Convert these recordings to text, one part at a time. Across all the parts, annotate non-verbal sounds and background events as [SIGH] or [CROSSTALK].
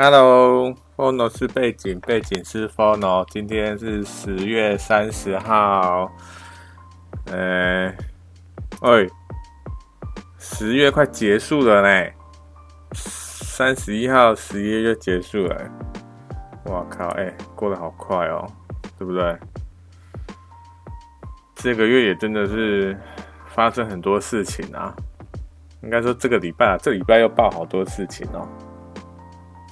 Hello，Fono 是背景，背景是 Fono。今天是十月三十号，呃，喂，十月快结束了呢，三十一号十一月就结束了。哇靠，哎，过得好快哦，对不对？这个月也真的是发生很多事情啊，应该说这个礼拜啊，这礼拜又爆好多事情哦。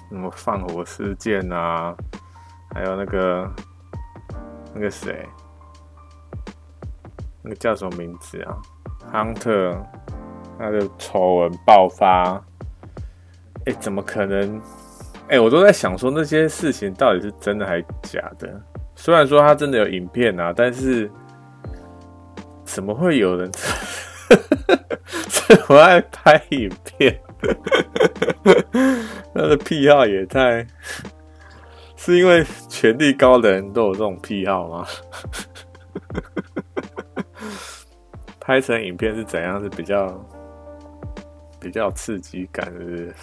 什么放火事件啊，还有那个那个谁，那个叫什么名字啊？亨特，他的丑闻爆发，哎，怎么可能？哎，我都在想说那些事情到底是真的还是假的？虽然说他真的有影片啊，但是怎么会有人 [LAUGHS] 这么爱拍影片？[LAUGHS] 他的癖好也太，是因为权力高的人都有这种癖好吗？[LAUGHS] 拍成影片是怎样？是比较比较刺激感，是不是？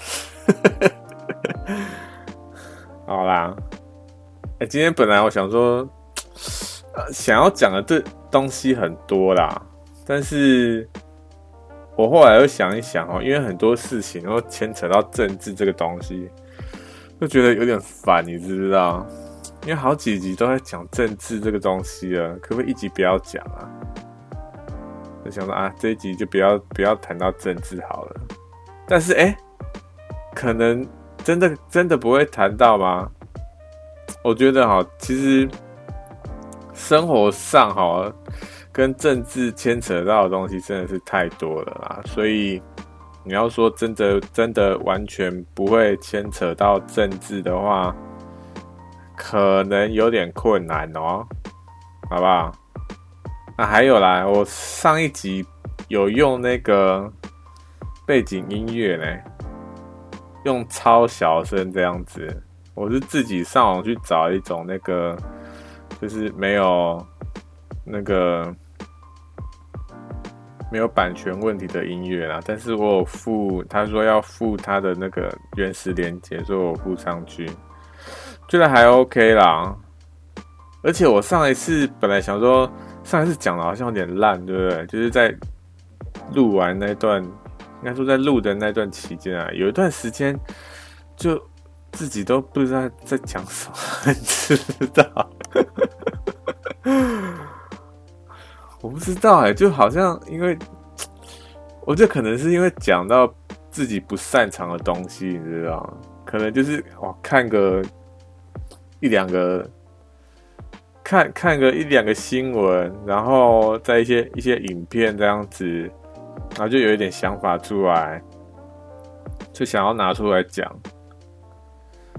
[LAUGHS] 好啦，哎，今天本来我想说，想要讲的这东西很多啦，但是。我后来又想一想哦，因为很多事情都牵扯到政治这个东西，就觉得有点烦，你知不知道？因为好几集都在讲政治这个东西了，可不可以一集不要讲啊？就想说啊，这一集就不要不要谈到政治好了。但是哎，可能真的真的不会谈到吗？我觉得哈，其实生活上哈。跟政治牵扯到的东西真的是太多了啦，所以你要说真的真的完全不会牵扯到政治的话，可能有点困难哦，好不好？那还有啦，我上一集有用那个背景音乐呢，用超小声这样子，我是自己上网去找一种那个，就是没有那个。没有版权问题的音乐啦，但是我有附，他说要附他的那个原始连接，所以我附上去，觉得还 OK 啦。而且我上一次本来想说，上一次讲的好像有点烂，对不对？就是在录完那段，应该说在录的那段期间啊，有一段时间就自己都不知道在讲什么，你知道？我不知道哎、就好像因为，[TSK] 我觉得可能是因为讲到自己不擅长的东西，你知道，可能就是哇，看个一两个，看看个一两个新闻，然后在一些一些影片这样子，然后就有一点想法出来，就想要拿出来讲。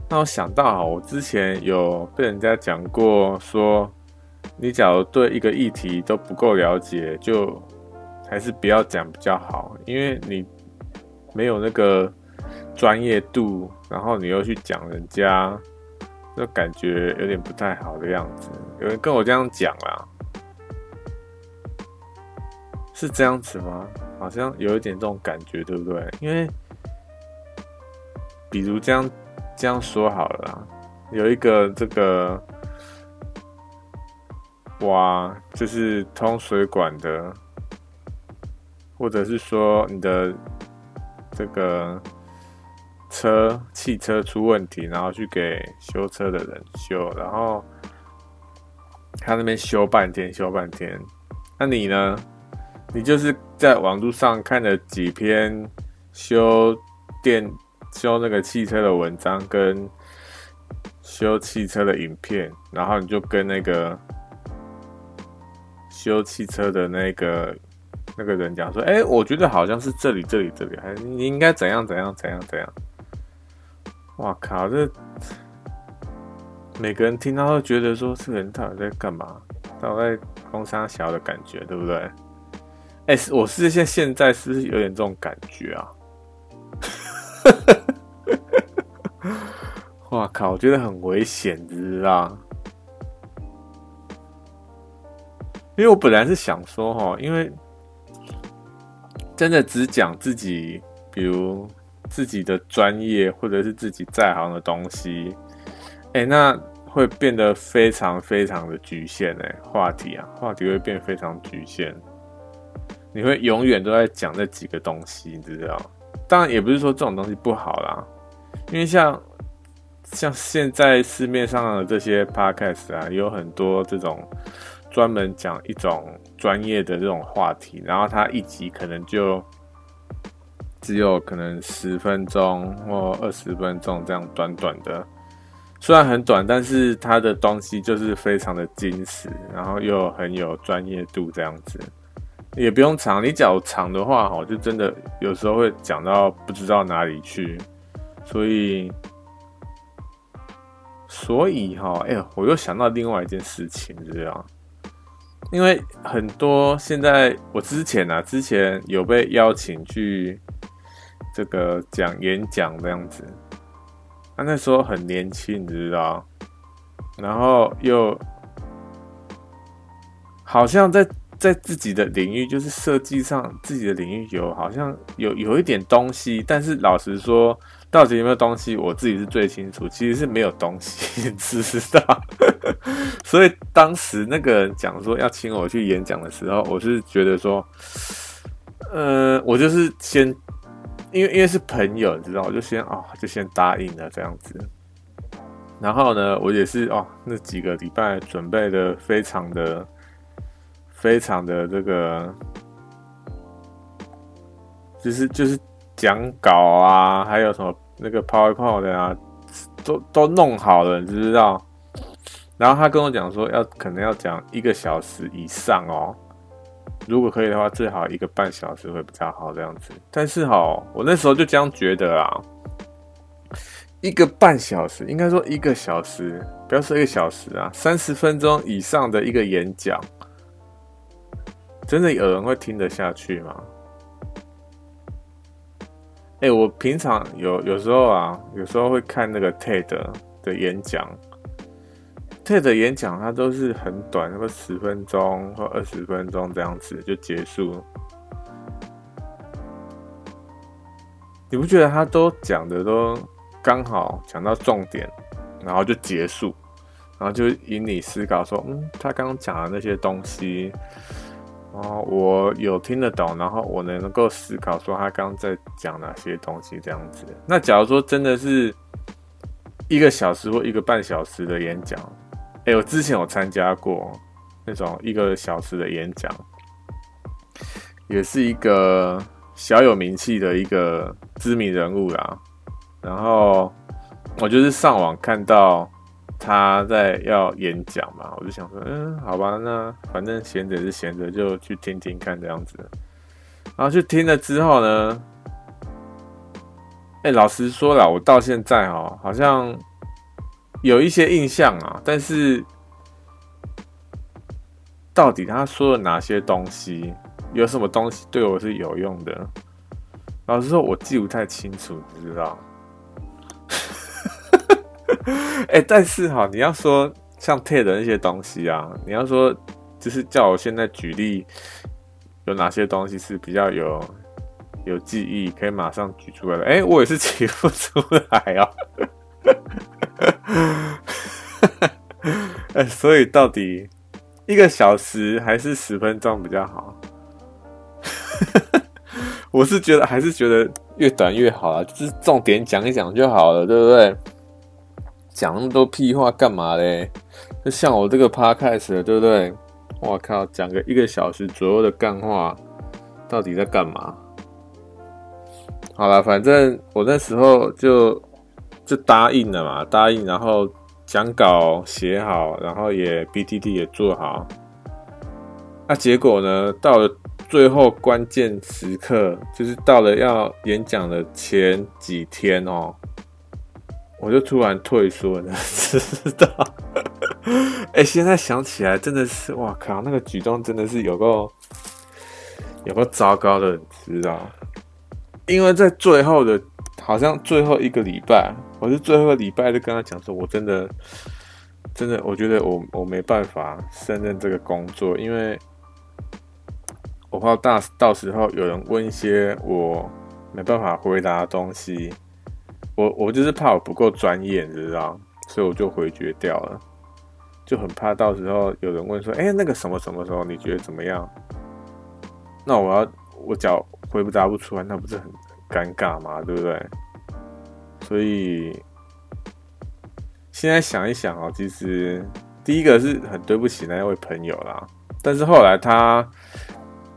那我想到，我之前有被人家讲过说。你假如对一个议题都不够了解，就还是不要讲比较好，因为你没有那个专业度，然后你又去讲人家，就感觉有点不太好的样子。有人跟我这样讲啦，是这样子吗？好像有一点这种感觉，对不对？因为比如这样这样说好了啦，有一个这个。哇，就是通水管的，或者是说你的这个车汽车出问题，然后去给修车的人修，然后他那边修半天，修半天。那你呢？你就是在网络上看了几篇修电、修那个汽车的文章，跟修汽车的影片，然后你就跟那个。修汽车的那个那个人讲说：“哎，我觉得好像是这里，这里，这里，还你应该怎样，怎样，怎样，怎样。”哇靠！这每个人听到都觉得说，这个人到底在干嘛？到底在攻三小的感觉，对不对？哎，我是现现在是不是有点这种感觉啊？[LAUGHS] 哇靠！我觉得很危险，你知道？因为我本来是想说哈，因为真的只讲自己，比如自己的专业或者是自己在行的东西，哎、那会变得非常非常的局限哎，话题啊，话题会变非常局限，你会永远都在讲那几个东西，你知道？当然也不是说这种东西不好啦，因为像像现在市面上的这些 podcast 啊，有很多这种专门讲一种专业的这种话题，然后他一集可能就。只有可能十分钟或二十分钟这样短短的，虽然很短，但是它的东西就是非常的精实，然后又很有专业度这样子，也不用长。你讲长的话，哈，就真的有时候会讲到不知道哪里去，所以，所以哈，哎，我又想到另外一件事情，这样，因为很多现在我之前啊，之前有被邀请去。这个讲演讲这样子，他那时候很年轻，你知道，然后又好像在在自己的领域，就是设计上自己的领域有好像有有一点东西，但是老实说，到底有没有东西，我自己是最清楚，其实是没有东西，知道。所以当时那个人讲说要请我去演讲的时候，我是觉得说，呃，我就是先。因为因为是朋友，你知道，我就先哦，就先答应了这样子。然后呢，我也是哦，那几个礼拜准备的非常的、非常的这个，就是就是讲稿啊，还有什么那个 PowerPoint 啊，都都弄好了，你知道。然后他跟我讲说，要可能要讲一个小时以上哦。如果可以的话，最好一个半小时会比较好这样子。但是哈，我那时候就这样觉得啊，一个半小时，应该说一个小时，不要说一个小时啊，三十分钟以上的一个演讲，真的有人会听得下去吗？哎、我平常有有时候啊，有时候会看那个 TED 的演讲。TED 演讲，它都是很短，那么十分钟或二十分钟这样子就结束。你不觉得他都讲的都刚好讲到重点，然后就结束，然后就引你思考说，嗯，他刚刚讲的那些东西，哦，我有听得懂，然后我能够思考说他刚刚在讲哪些东西这样子。那假如说真的是一个小时或一个半小时的演讲。哎、我之前有参加过那种一个小时的演讲，也是一个小有名气的一个知名人物啦。然后我就是上网看到他在要演讲嘛，我就想说，嗯，好吧，那反正闲着是闲着，就去听听看这样子。然后去听了之后呢，哎、老实说啦，我到现在哦，好像。有一些印象啊，但是到底他说了哪些东西，有什么东西对我是有用的？老实说，我记不太清楚，你知道？[LAUGHS] [LAUGHS] 哎、但是哈，你要说像 TED 的那些东西啊，你要说就是叫我现在举例，有哪些东西是比较有有记忆，可以马上举出来的？哎、我也是举不出来啊。[LAUGHS] 哎，所以到底一个小时还是十分钟比较好？[LAUGHS] 我是觉得还是觉得越短越好啊，就是重点讲一讲就好了，对不对？讲那么多屁话干嘛嘞？就像我这个 podcast 对不对？我靠，讲个一个小时左右的干话，到底在干嘛？好了，反正我那时候就。就答应了嘛，答应，然后讲稿写好，然后也 B T T 也做好。那结果呢？到了最后关键时刻，就是到了要演讲的前几天哦，我就突然退缩了，[LAUGHS] 知道？哎、现在想起来真的是，哇靠，那个举动真的是有够有够糟糕的，你知道？因为在最后的。好像最后一个礼拜，我是最后一个礼拜就跟他讲说，我真的，真的，我觉得我我没办法胜任这个工作，因为我怕大到时候有人问一些我没办法回答的东西，我我就是怕我不够专业，你知道，所以我就回绝掉了，就很怕到时候有人问说，哎，那个什么什么时候你觉得怎么样？那我要我脚回答不出来，那不是很尴尬吗？对不对？所以现在想一想啊，其实第一个是很对不起那位朋友啦，但是后来他。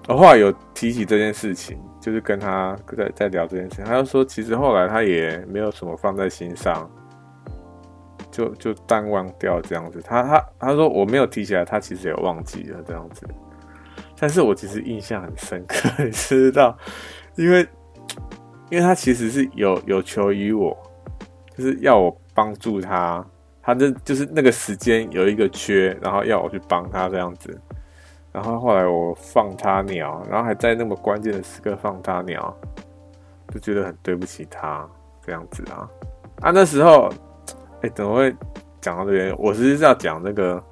我后来有提起这件事情，就是跟他在在聊这件事情，他就说其实后来他也没有什么放在心上，就就淡忘掉这样子。他他他说我没有提起来，他其实也忘记了这样子。但是我其实印象很深刻，[LAUGHS] 你知道，因为因为他其实是有有求于我，就是要我帮助他，他就就是那个时间有一个缺，然后要我去帮他这样子。然后后来我放他鸟，然后还在那么关键的时刻放他鸟，就觉得很对不起他这样子啊。啊，那时候，哎，怎么会讲到这边？我实际是要讲那个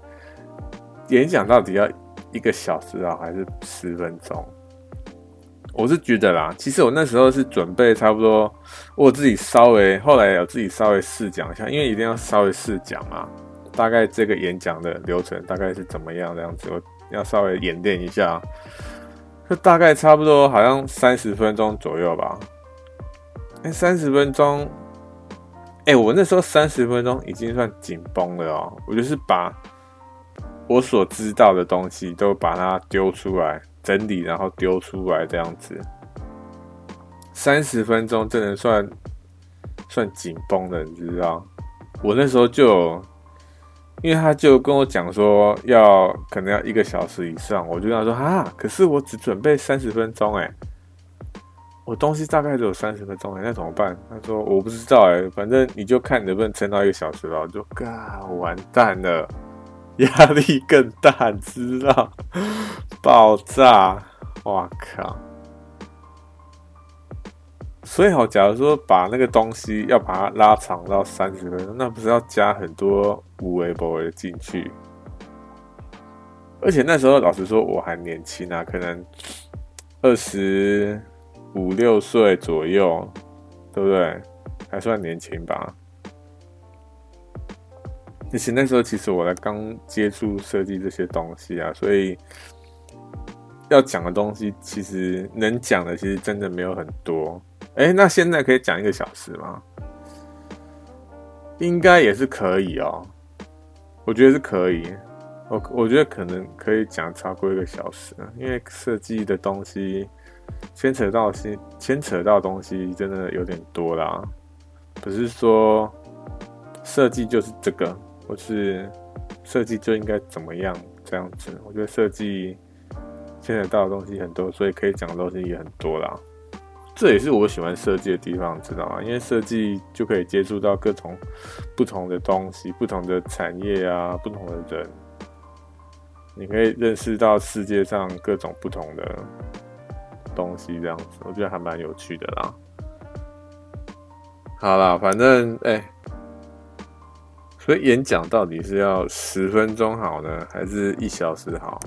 演讲到底要一个小时啊，还是十分钟？我是觉得啦，其实我那时候是准备差不多，我自己稍微后来有自己稍微试讲一下，因为一定要稍微试讲嘛，大概这个演讲的流程大概是怎么样这样子。我要稍微演练一下，就大概差不多好像三十分钟左右吧。哎，三十分钟，哎，我那时候三十分钟已经算紧绷了哦。我就是把我所知道的东西都把它丢出来，整理然后丢出来这样子。三十分钟真的算算紧绷的，你知道？我那时候就。因为他就跟我讲说要可能要一个小时以上，我就跟他说啊，可是我只准备三十分钟哎，我东西大概只有三十分钟哎，那怎么办？他说我不知道哎，反正你就看能不能撑到一个小时了。我就嘎，完蛋了，压力更大，知道？[LAUGHS] 爆炸！哇靠！所以好，假如说把那个东西要把它拉长到三十分钟，那不是要加很多有的没的进去？而且那时候老实说我还年轻啊，可能二十五六岁左右，对不对？还算年轻吧。而且那时候其实我才刚接触设计这些东西啊，所以要讲的东西其实能讲的其实真的没有很多。哎，那现在可以讲一个小时吗？应该也是可以哦，我觉得是可以。我我觉得可能可以讲超过一个小时，因为设计的东西牵扯到牵牵扯到东西真的有点多啦。不是说设计就是这个，或是设计就应该怎么样这样子。我觉得设计牵扯到的东西很多，所以可以讲的东西也很多啦。这也是我喜欢设计的地方，知道吗？因为设计就可以接触到各种不同的东西、不同的产业啊、不同的人，你可以认识到世界上各种不同的东西，这样子我觉得还蛮有趣的啦。好啦，反正哎，所以演讲到底是要十分钟好呢，还是一小时好？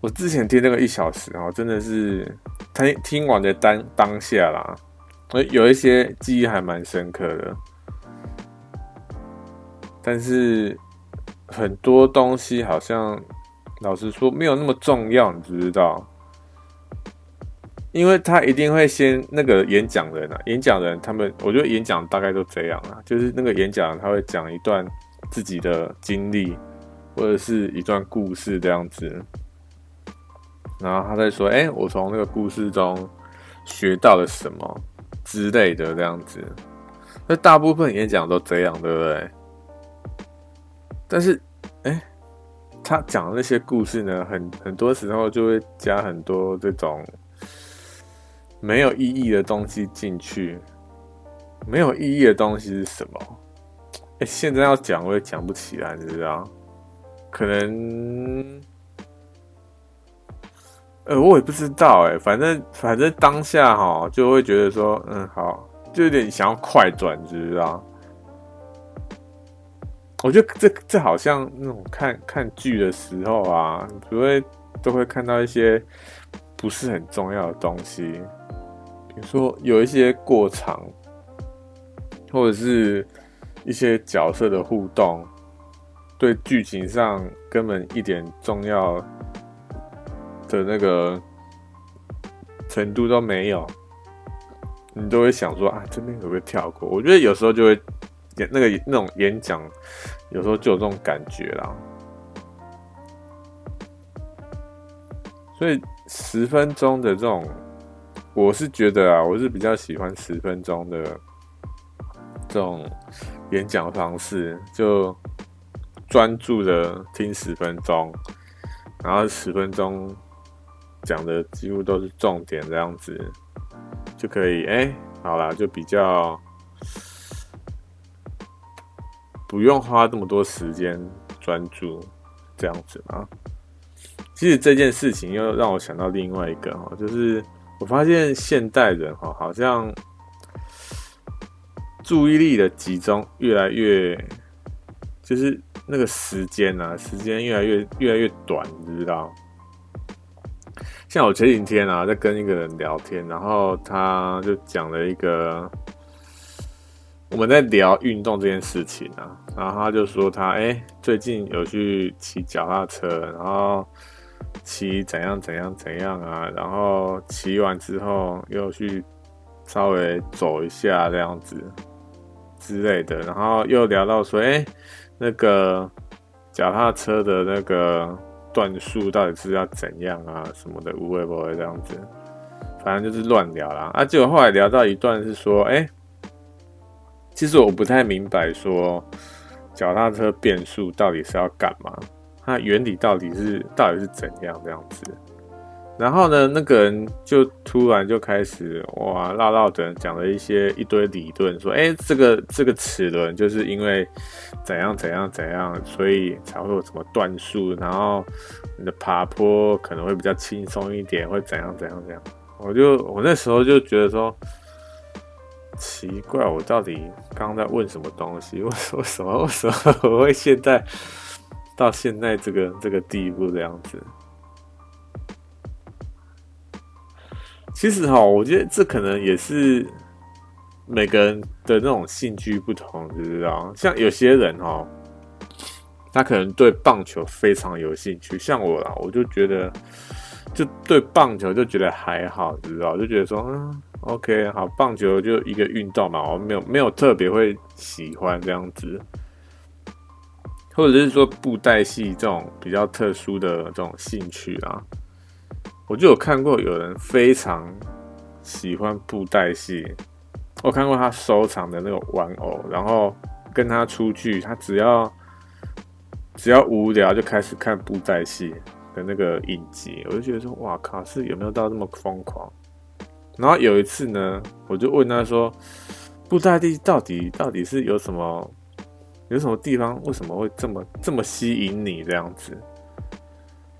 我之前听那个一小时哦，真的是听听完的当当下啦，有一些记忆还蛮深刻的，但是很多东西好像老实说没有那么重要，你知不知道？因为他一定会先那个演讲人啊，演讲人他们，我觉得演讲大概都这样啊，就是那个演讲他会讲一段自己的经历或者是一段故事这样子。然后他在说：“哎，我从那个故事中学到了什么之类的，这样子。那大部分演讲都这样，对不对？但是，哎，他讲的那些故事呢，很很多时候就会加很多这种没有意义的东西进去。没有意义的东西是什么？哎，现在要讲我也讲不起来，你知道？可能。”呃，我也不知道哎，反正反正当下哈，就会觉得说，嗯，好，就有点想要快转，知不知道？我觉得这这好像那种看看剧的时候啊，不会都会看到一些不是很重要的东西，比如说有一些过场，或者是一些角色的互动，对剧情上根本一点重要的那个程度都没有，你都会想说啊，这边可不可以跳过？我觉得有时候就会演那个那种演讲，有时候就有这种感觉啦。所以十分钟的这种，我是觉得啊，我是比较喜欢十分钟的这种演讲方式，就专注的听十分钟，然后十分钟讲的几乎都是重点，这样子就可以。哎，好啦，就比较不用花这么多时间专注这样子啊。其实这件事情又让我想到另外一个哈，就是我发现现代人哈，好像注意力的集中越来越，就是那个时间啊，时间越来越越来越短，你知道？像我前几天啊，在跟一个人聊天，然后他就讲了一个，我们在聊运动这件事情啊，然后他就说他哎，最近有去骑脚踏车，然后。骑怎样怎样怎样啊，然后骑完之后又去稍微走一下这样子之类的，然后又聊到说，哎，那个脚踏车的那个段数到底是要怎样啊，什么的，无谓不会这样子，反正就是乱聊啦。啊，结果后来聊到一段是说，哎，其实我不太明白说脚踏车变速到底是要干嘛。它原理到底是到底是怎样这样子？然后呢，那个人就突然就开始哇唠唠的讲了一些一堆理论，说，哎，这个这个齿轮就是因为怎样怎样怎样，所以才会有什么断数，然后你的爬坡可能会比较轻松一点，会怎样怎样怎样。我就我那时候就觉得说，奇怪，我到底刚刚在问什么东西？为什么为什么为什么我会现在？到现在这个这个地步这样子，其实哈，我觉得这可能也是每个人的那种兴趣不同，你知道？像有些人哈，他可能对棒球非常有兴趣，像我啦，我就觉得就对棒球就觉得还好，知道？就觉得说，嗯，OK，好，棒球就一个运动嘛，我没有没有特别会喜欢这样子。或者是说布袋戏这种比较特殊的这种兴趣啊，我就有看过有人非常喜欢布袋戏，我看过他收藏的那个玩偶，然后跟他出去，他只要只要无聊就开始看布袋戏的那个影集，我就觉得说，哇靠，是有没有到这么疯狂？然后有一次呢，我就问他说，布袋戏到底到底是有什么？有什么地方为什么会这么这么吸引你这样子？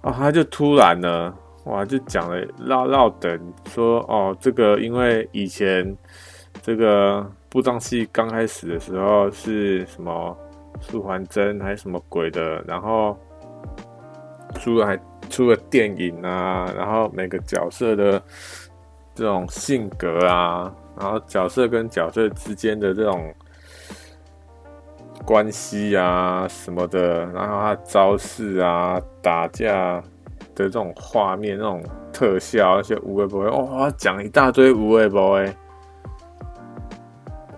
哦，他就突然呢，哇，就讲了唠唠等说哦，这个因为以前这个布袋戏刚开始的时候是什么素还真还是什么鬼的，然后出了还出了电影啊，然后每个角色的这种性格啊，然后角色跟角色之间的这种。关系啊什么的，然后他招式啊、打架的这种画面、那种特效，而且无微不微，哇，讲一大堆无微不微。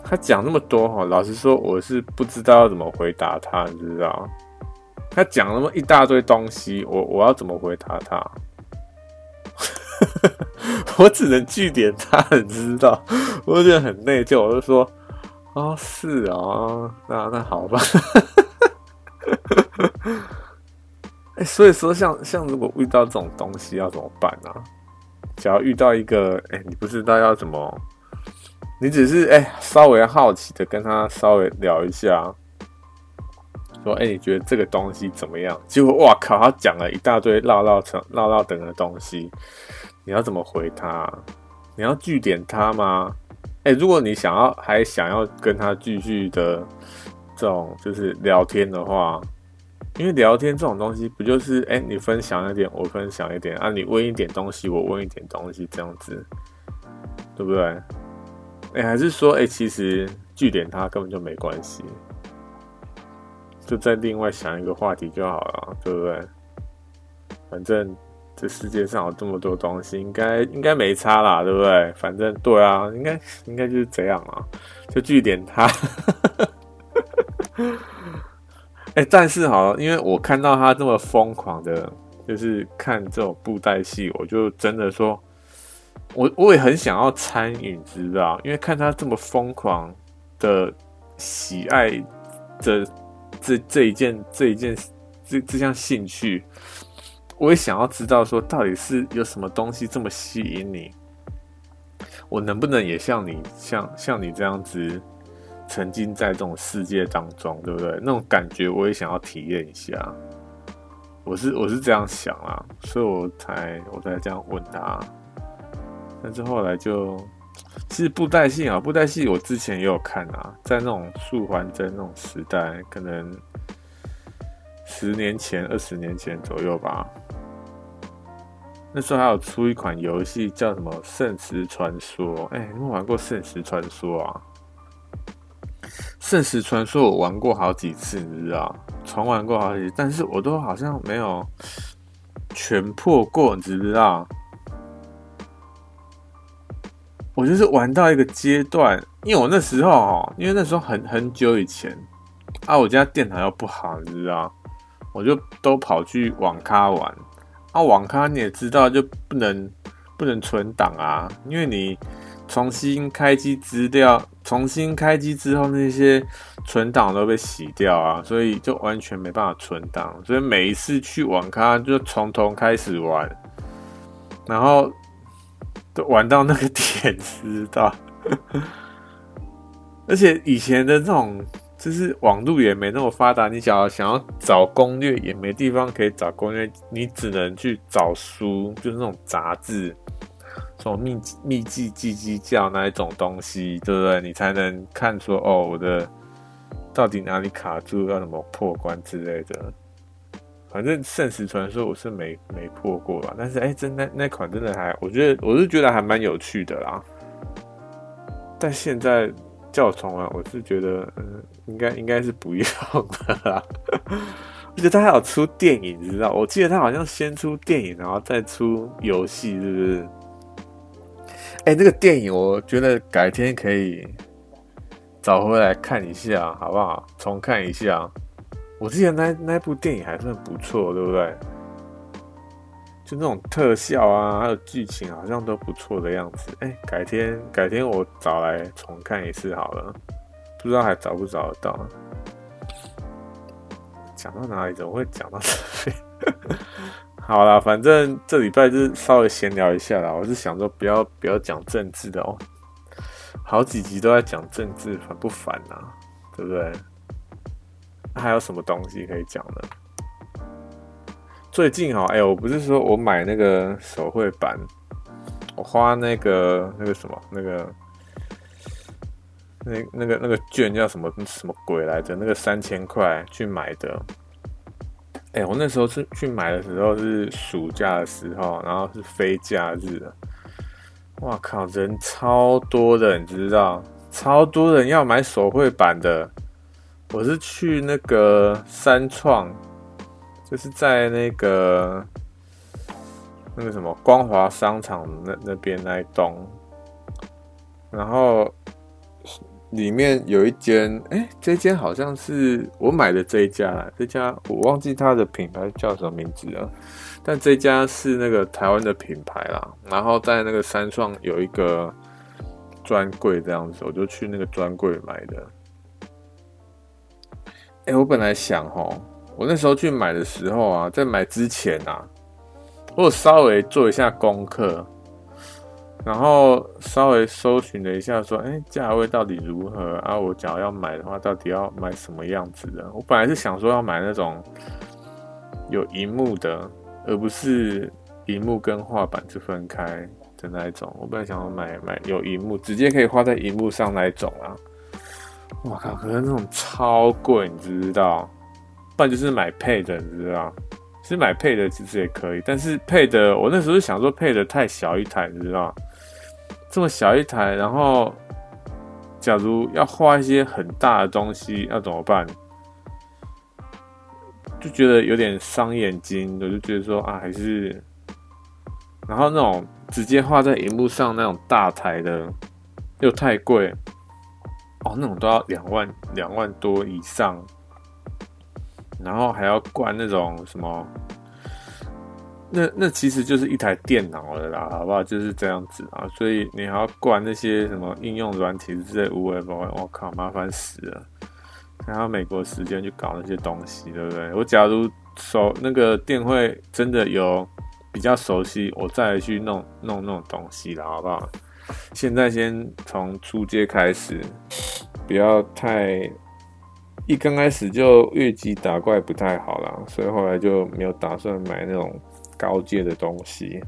他讲那么多哈，老实说，我是不知道要怎么回答他，你知道？他讲那么一大堆东西，我我要怎么回答他？[LAUGHS] 我只能据点他，你知道？我觉得很内疚，我就说。哦，是哦，那那好吧。哎、所以说像，像如果遇到这种东西要怎么办呢、啊？只要遇到一个，哎、你不知道要怎么，你只是哎、稍微好奇的跟他稍微聊一下，说，哎、你觉得这个东西怎么样？结果哇靠，他讲了一大堆唠唠成唠唠等的东西，你要怎么回他？你要据点他吗？哎、如果你想要还想要跟他继续的这种就是聊天的话，因为聊天这种东西，不就是哎、你分享一点，我分享一点啊，你问一点东西，我问一点东西，这样子，对不对？哎、还是说，哎、其实据点它根本就没关系，就再另外想一个话题就好了，对不对？反正。这世界上有这么多东西，应该应该没差啦，对不对？反正对啊，应该应该就是这样啊，就据点他。[LAUGHS] 哎、但是好，因为我看到他这么疯狂的，就是看这种布袋戏，我就真的说，我我也很想要参与，知道？因为看他这么疯狂的喜爱的这这一件这一件这这项兴趣。我也想要知道，说到底是有什么东西这么吸引你？我能不能也像你，像像你这样子，沉浸在这种世界当中，对不对？那种感觉我也想要体验一下。我是我是这样想啊，所以我才我才这样问他。但是后来就，其实布袋戏啊，布袋戏我之前也有看啊，在那种素还真那种时代，可能十年前、二十年前左右吧。那时候还有出一款游戏叫什么《圣石传说》？哎，你有没有玩过《圣石传说》啊？《圣石传说》我玩过好几次，你知道？重玩过好几次，但是我都好像没有全破过，你知不知道？我就是玩到一个阶段，因为我那时候哦，因为那时候很很久以前啊，我家电脑又不好，你知道？我就都跑去网咖玩。啊、网咖你也知道，就不能不能存档啊，因为你重新开机资料，重新开机之后那些存档都被洗掉啊，所以就完全没办法存档。所以每一次去网咖就从头开始玩，然后都玩到那个点，知道？[LAUGHS] 而且以前的这种。就是网络也没那么发达，你想要想要找攻略也没地方可以找攻略，你只能去找书，就是那种杂志，什么秘秘技叽叽叫那一种东西，对不对？你才能看出哦，我的到底哪里卡住，要怎么破关之类的。反正圣石传说我是没没破过吧，但是哎、真那那款真的还，我觉得我是觉得还蛮有趣的啦。但现在。叫重玩，我是觉得，嗯，应该应该是不用的啦。[LAUGHS] 而且他还有出电影，你知道？我记得他好像先出电影，然后再出游戏，是不是？哎、欸，那个电影，我觉得改天可以找回来看一下，好不好？重看一下。我记得那那部电影还算不错，对不对？就那种特效啊，还有剧情，好像都不错的样子。哎、改天改天我找来重看一次好了，不知道还找不找得到。讲到哪里？怎么会讲到这里？好啦，反正这礼拜就稍微闲聊一下啦。我是想说，不要不要讲政治的哦，好几集都在讲政治，烦不烦啊？对不对？还有什么东西可以讲的？最近哈，哎、欸，我不是说我买那个手绘板，我花那个那个什么那个那那个那个券叫什么什么鬼来着？那个三千块去买的。哎、我那时候是去买的时候是暑假的时候，然后是非假日。哇靠，人超多的，你知道？超多人要买手绘板的。我是去那个三创。就是在那个那个什么光华商场那那边那一栋，然后里面有一间，哎、欸，这间好像是我买的这一家，这家我忘记它的品牌叫什么名字了，但这家是那个台湾的品牌啦。然后在那个三创有一个专柜这样子，我就去那个专柜买的。哎、我本来想哦。我那时候去买的时候啊，在买之前啊，我稍微做一下功课，然后稍微搜寻了一下，说，哎，价位到底如何啊？我假如要买的话，到底要买什么样子的？我本来是想说要买那种有萤幕的，而不是萤幕跟画板是分开的那一种。我本来想要买买有萤幕，直接可以画在萤幕上那一种啊。我靠，可是那种超贵，你知不知道？不然就是买配的，你知道？其实买配的其实也可以，但是配的我那时候想说配的太小一台，你知道？这么小一台，然后假如要画一些很大的东西，要怎么办？就觉得有点伤眼睛，我就觉得说啊，还是，然后那种直接画在荧幕上那种大台的又太贵，哦，那种都要两万两万多以上。然后还要灌那种什么，那那其实就是一台电脑了啦，好不好？就是这样子啊，所以你还要灌那些什么应用软体之类无为不为，我靠，麻烦死了！还要美国时间去搞那些东西，对不对？我假如熟那个电会真的有比较熟悉，我再去弄弄那种东西了，好不好？现在先从初阶开始，不要太。一刚开始就越级打怪不太好啦，所以后来就没有打算买那种高阶的东西。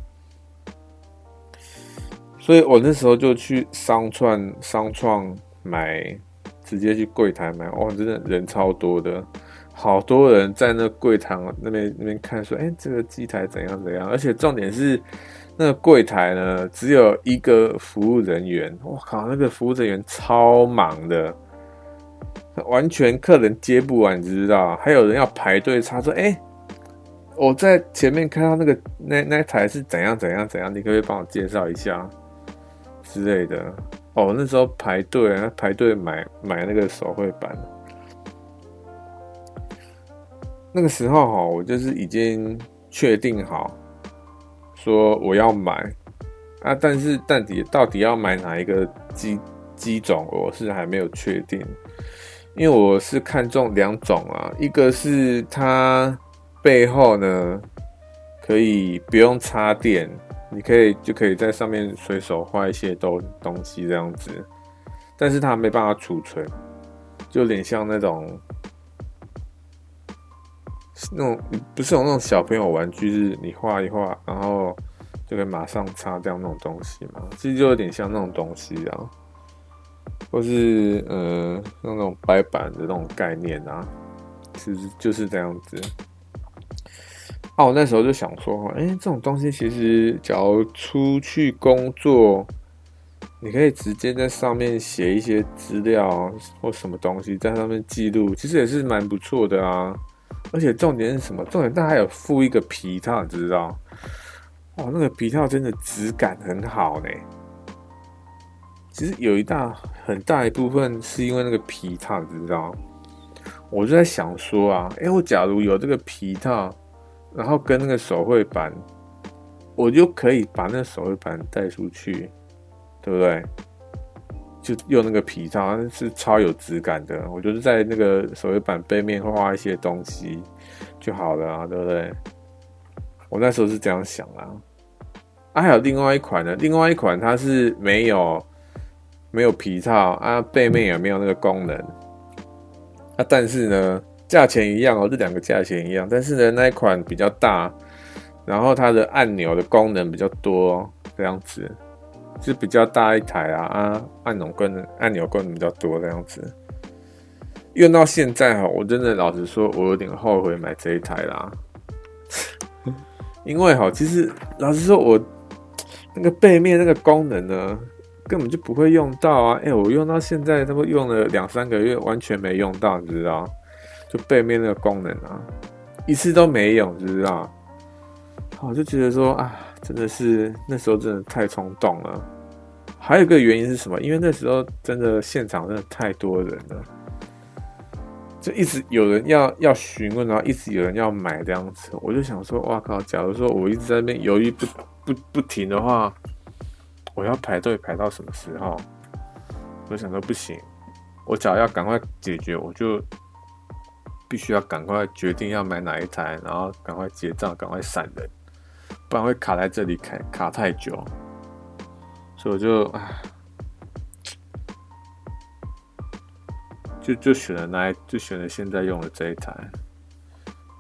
所以我那时候就去商创商创买，直接去柜台买。哇，真的人超多的，好多人在那柜台那边那边看，说，哎、这个机台怎样怎样。而且重点是，那个柜台呢，只有一个服务人员。我靠，那个服务人员超忙的。完全客人接不完，你知道？还有人要排队插说：“哎、我在前面看到那个那那台是怎样怎样怎样，你可不可以帮我介绍一下之类的？”哦，那时候排队啊，排队买买那个手绘板。那个时候哈，我就是已经确定好说我要买啊，但是到底到底要买哪一个机机种，我是还没有确定。因为我是看中两种啊，一个是它背后呢可以不用插电，你可以就可以在上面随手画一些东东西这样子，但是它没办法储存，就有点像那种那种不是有那种小朋友玩具，是你画一画，然后就可以马上擦掉那种东西嘛，其实就有点像那种东西啊。或是呃，那种白板的那种概念啊，其实就是这样子。哦、我那时候就想说，哎、这种东西其实，假如出去工作，你可以直接在上面写一些资料或什么东西，在上面记录，其实也是蛮不错的啊。而且重点是什么？重点它还有附一个皮套，你知道？哦，那个皮套真的质感很好呢。其实有一大很大一部分是因为那个皮套，你知道？我就在想说啊，哎，我假如有这个皮套，然后跟那个手绘板，我就可以把那个手绘板带出去，对不对？就用那个皮套，是超有质感的。我就是在那个手绘板背面画一些东西就好了啊，对不对？我那时候是这样想啊。啊，还有另外一款呢，另外一款它是没有。没有皮套啊，背面也没有那个功能啊，但是呢，价钱一样哦，这两个价钱一样，但是呢，那一款比较大，然后它的按钮的功能比较多，这样子是比较大一台啊啊，按钮功能按钮功能比较多这样子，用到现在哈，我真的老实说，我有点后悔买这一台啦，[LAUGHS] 因为哈，其实老实说，我那个背面那个功能呢。根本就不会用到啊！哎、我用到现在，他妈用了两三个月，完全没用到，你知道？就背面那个功能啊，一次都没有，你知道？我就觉得说啊，真的是那时候真的太冲动了。还有一个原因是什么？因为那时候真的现场真的太多人了，就一直有人要要询问，然后一直有人要买这样子。我就想说，哇靠！假如说我一直在那边犹豫不不不停的话。我要排队排到什么时候？我想说不行，我只要要赶快解决，我就必须要赶快决定要买哪一台，然后赶快结账，赶快闪人，不然会卡在这里卡卡太久。所以我就唉，就就选了那，就选了现在用的这一台。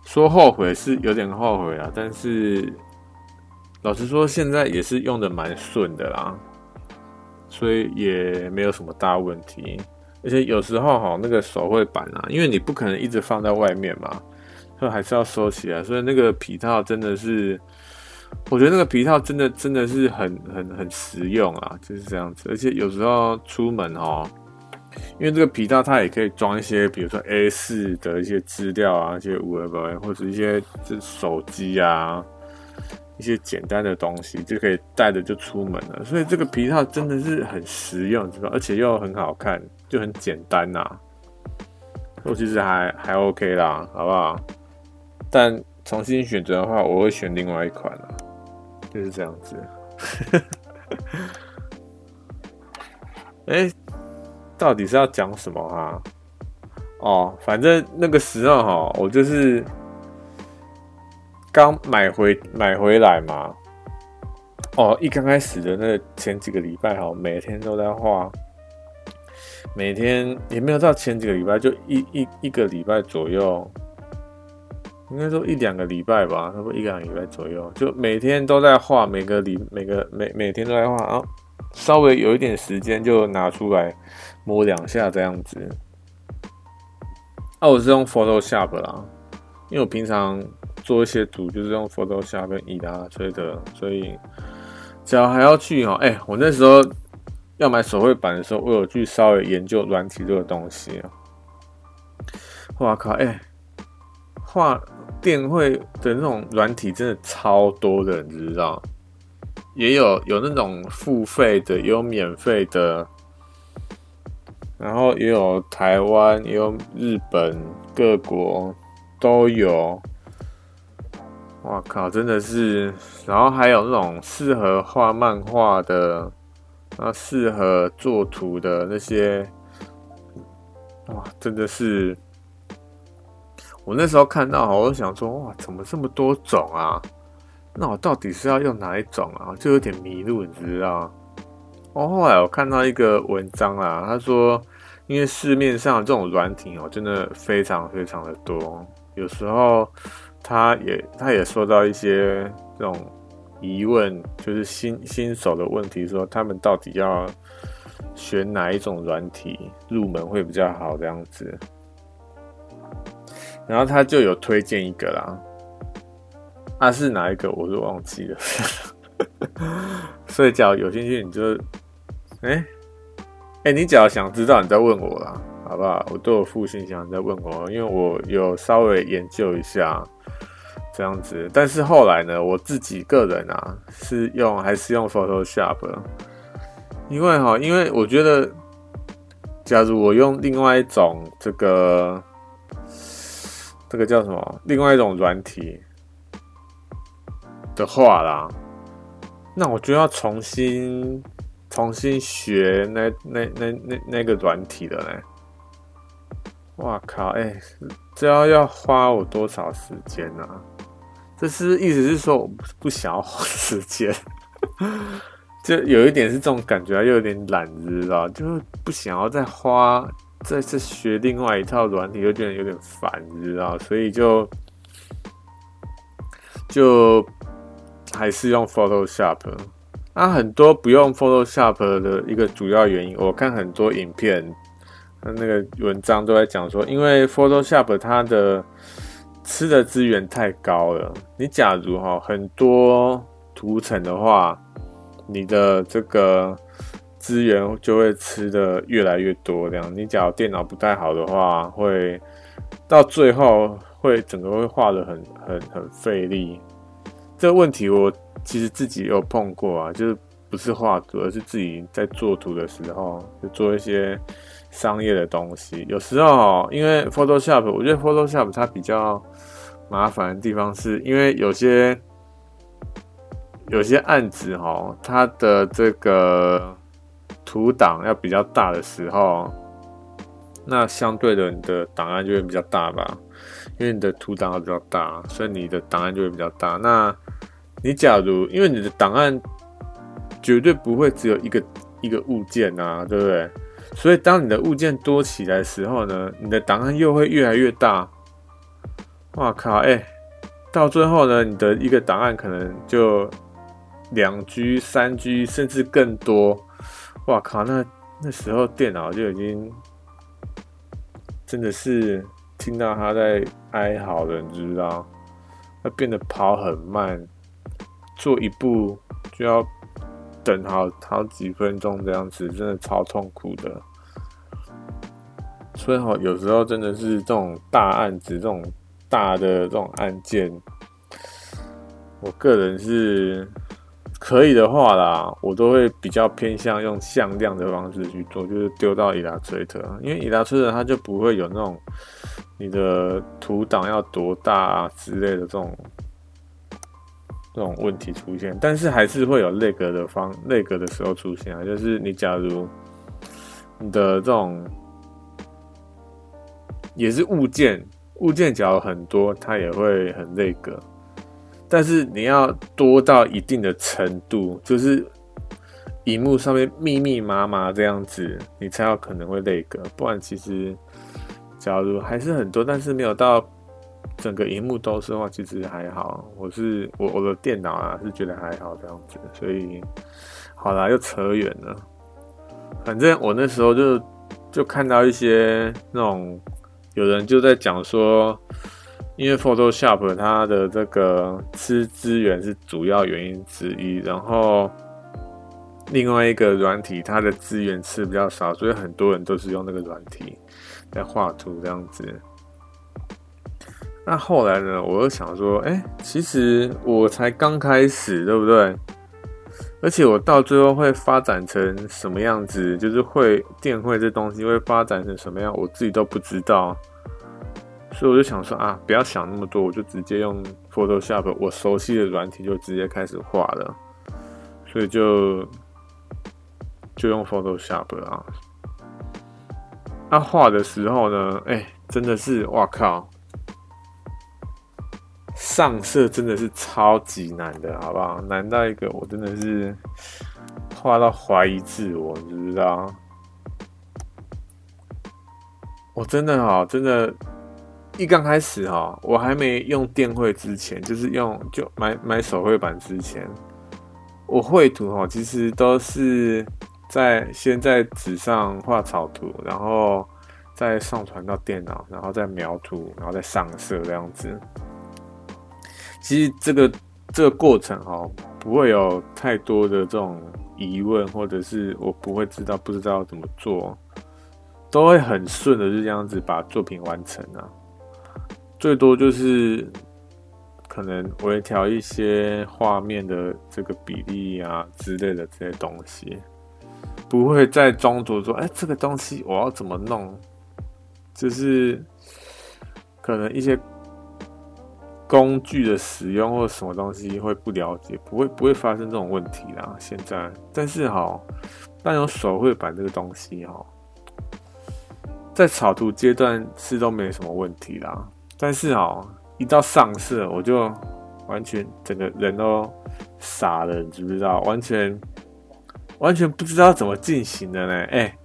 说后悔是有点后悔啊，但是。老实说，现在也是用的蛮顺的啦，所以也没有什么大问题。而且有时候哈，那个手绘板啊，因为你不可能一直放在外面嘛，所以还是要收起来。所以那个皮套真的是，我觉得那个皮套真的真的是很很很实用啊，就是这样子。而且有时候出门哦，因为这个皮套它也可以装一些，比如说 A4 的一些资料啊，一些五二八或者一些这手机啊。一些简单的东西就可以带着就出门了，所以这个皮套真的是很实用，知道？而且又很好看，就很简单呐。我其实还还 OK 啦，好不好？但重新选择的话，我会选另外一款啦，就是这样子。[LAUGHS] 哎、到底是要讲什么啊？哦，反正那个时候哈，我就是。刚买回买回来嘛，哦，一刚开始的那前几个礼拜哈，每天都在画，每天也没有到前几个礼拜，就一一一个礼拜左右，应该说一两个礼拜吧，差不多一两个礼拜左右，就每天都在画，每个礼每个每每天都在画啊，稍微有一点时间就拿出来摸两下这样子。啊，我是用 Photoshop 啦，因为我平常。做一些图就是用 Photoshop 跟 i l l u s t r a t o 所以只要还要去哦，哎、我那时候要买手绘板的时候，我有去稍微研究软体这个东西啊。哇靠，哎、画电绘的那种软体真的超多的，你知道？也有有那种付费的，也有免费的，然后也有台湾，也有日本，各国都有。哇靠，真的是，然后还有那种适合画漫画的，那适合做图的那些，哇，真的是，我那时候看到，我就想说，哇，怎么这么多种啊？那我到底是要用哪一种啊？就有点迷路，你知道？哦，后来我看到一个文章啊，他说，因为市面上这种软体哦，真的非常非常的多，有时候。他也他也说到一些这种疑问，就是新新手的问题，说他们到底要选哪一种软体入门会比较好这样子。然后他就有推荐一个啦，啊是哪一个我都忘记了。[LAUGHS] 所以假如有兴趣，你就哎哎、你只要想知道，你再问我啦，好不好？我都有附信箱，你再问我，因为我有稍微研究一下。这样子，但是后来呢，我自己个人啊是用还是用 Photoshop，因为哈，因为我觉得，假如我用另外一种这个这个叫什么，另外一种软体的话啦，那我就要重新重新学那那那那那个软体的嘞。哇靠，哎、这要要花我多少时间啊？这是意思是说我不想要花时间，[LAUGHS] 就有一点是这种感觉，又有点懒，知道？就是不想要再花再次学另外一套软体，又觉得有点烦，知道？所以就就还是用 Photoshop。啊，很多不用 Photoshop 的一个主要原因，我看很多影片，那个文章都在讲说，因为 Photoshop 它的。吃的资源太高了，你假如哈很多图层的话，你的这个资源就会吃的越来越多。这样，你假如电脑不太好的话，会到最后会整个会画的很很很费力。这个问题我其实自己有碰过啊，就是不是画图，而是自己在做图的时候，就做一些商业的东西。有时候因为 Photoshop，我觉得 Photoshop 它比较。麻烦的地方是因为有些有些案子哈，它的这个图档要比较大的时候，那相对的你的档案就会比较大吧，因为你的图档要比较大，所以你的档案就会比较大。那你假如因为你的档案绝对不会只有一个一个物件啊，对不对？所以当你的物件多起来的时候呢，你的档案又会越来越大。哇靠！哎、到最后呢，你的一个档案可能就两 G、三 G，甚至更多。哇靠！那那时候电脑就已经真的是听到他在哀嚎了，你知道？他变得跑很慢，做一步就要等好好几分钟这样子，真的超痛苦的。所以哈，有时候真的是这种大案子，这种大的这种案件，我个人是。可以的话啦，我都会比较偏向用向量的方式去做，就是丢到 Illustrator，因为 Illustrator 它就不会有那种你的图档要多大啊之类的这种这种问题出现，但是还是会有 lag 的方 lag 的时候出现啊，就是你假如你的这种也是物件，物件假如很多，它也会很那个。但是你要多到一定的程度，就是荧幕上面密密麻麻这样子，你才有可能会那个。不然其实，假如还是很多，但是没有到整个荧幕都是的话，其实还好。我是我我的电脑啊，是觉得还好这样子。所以好啦，又扯远了。反正我那时候就就看到一些那种有人就在讲说。因为 Photoshop 它的这个吃资源是主要原因之一，然后另外一个软体它的资源吃比较少，所以很多人都是用那个软体来画图这样子。那后来呢，我又想说，哎，其实我才刚开始，对不对？而且我到最后会发展成什么样子，就是会电绘这东西会发展成什么样，我自己都不知道。所以我就想说啊，不要想那么多，我就直接用 Photoshop，我熟悉的软体就直接开始画了。所以就就用 Photoshop 啊。那画的时候呢，哎、真的是哇靠，上色真的是超级难的，好不好？难到一个我真的是画到怀疑自我，你知不知道？我真的哈，真的。一刚开始哈，我还没用电绘之前，就是用就买买手绘板之前，我绘图哈，其实都是在先在纸上画草图，然后再上传到电脑，然后再描图，然后再上色这样子。其实这个这个过程哈，不会有太多的这种疑问，或者是我不会知道不知道怎么做，都会很顺的就这样子把作品完成啊。最多就是可能微调一些画面的这个比例啊之类的这些东西，不会再中途说：“哎，这个东西我要怎么弄？”就是可能一些工具的使用或什么东西会不了解，不会不会发生这种问题啦。现在，但是哈，但有手绘板这个东西哈，在草图阶段是都没什么问题啦。但是哦，一到上色，我就完全整个人都傻了，你知不知道？完全完全不知道怎么进行的呢？哎、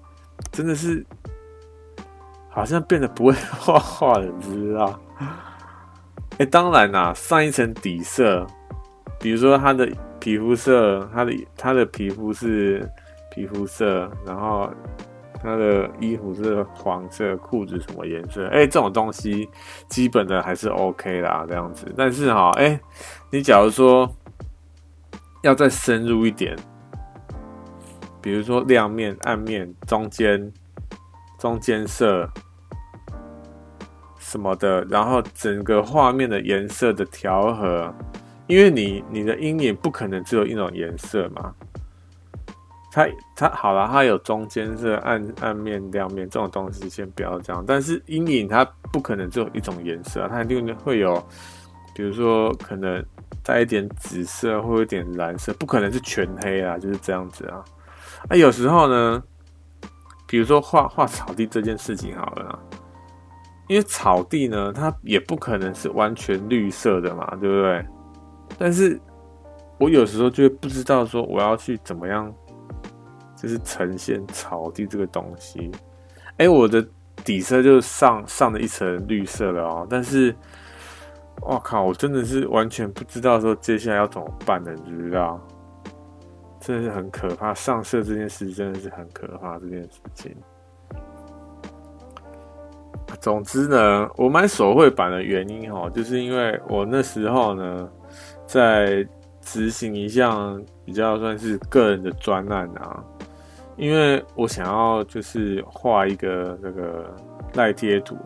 真的是好像变得不会画画了，你知不知道？哎、当然啦，上一层底色，比如说他的皮肤色，他的他的皮肤是皮肤色，然后。他的衣服是黄色，裤子什么颜色？哎、这种东西基本的还是 OK 啦，这样子。但是哈，哎、你假如说要再深入一点，比如说亮面、暗面、中间、中间色什么的，然后整个画面的颜色的调和，因为你你的阴影不可能只有一种颜色嘛。它它好了，它有中间色、暗暗面、亮面这种东西，先不要这样。但是阴影它不可能只有一种颜色，它一定会有，比如说可能带一点紫色或有点蓝色，不可能是全黑啊，就是这样子啊。啊，有时候呢，比如说画画草地这件事情好了，因为草地呢，它也不可能是完全绿色的嘛，对不对？但是我有时候就会不知道说我要去怎么样。就是呈现草地这个东西，哎、我的底色就上上了一层绿色了哦。但是，我靠，我真的是完全不知道说接下来要怎么办的，你知道？真的是很可怕，上色这件事真的是很可怕这件事情。总之呢，我买手绘板的原因哈，就是因为我那时候呢，在执行一项比较算是个人的专案啊，因为我想要就是画一个这个赖贴图。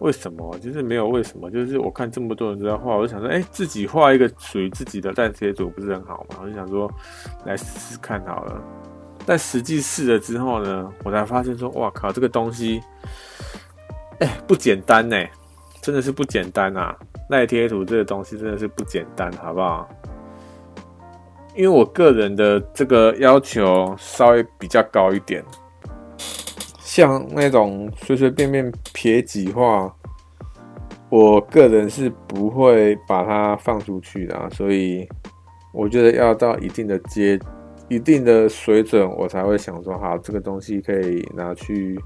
为什么？就是没有为什么，就是我看这么多人都在画，我就想说，哎、自己画一个属于自己的赖贴图不是很好吗？我就想说，来试试看好了。但实际试了之后呢，我才发现说，哇靠，这个东西，哎、不简单呢，真的是不简单啊！赖贴图这个东西真的是不简单，好不好？因为我个人的这个要求稍微比较高一点。像那种随随便便撇几画，我个人是不会把它放出去的啊，所以我觉得要到一定的阶、一定的水准，我才会想说，好，这个东西可以拿去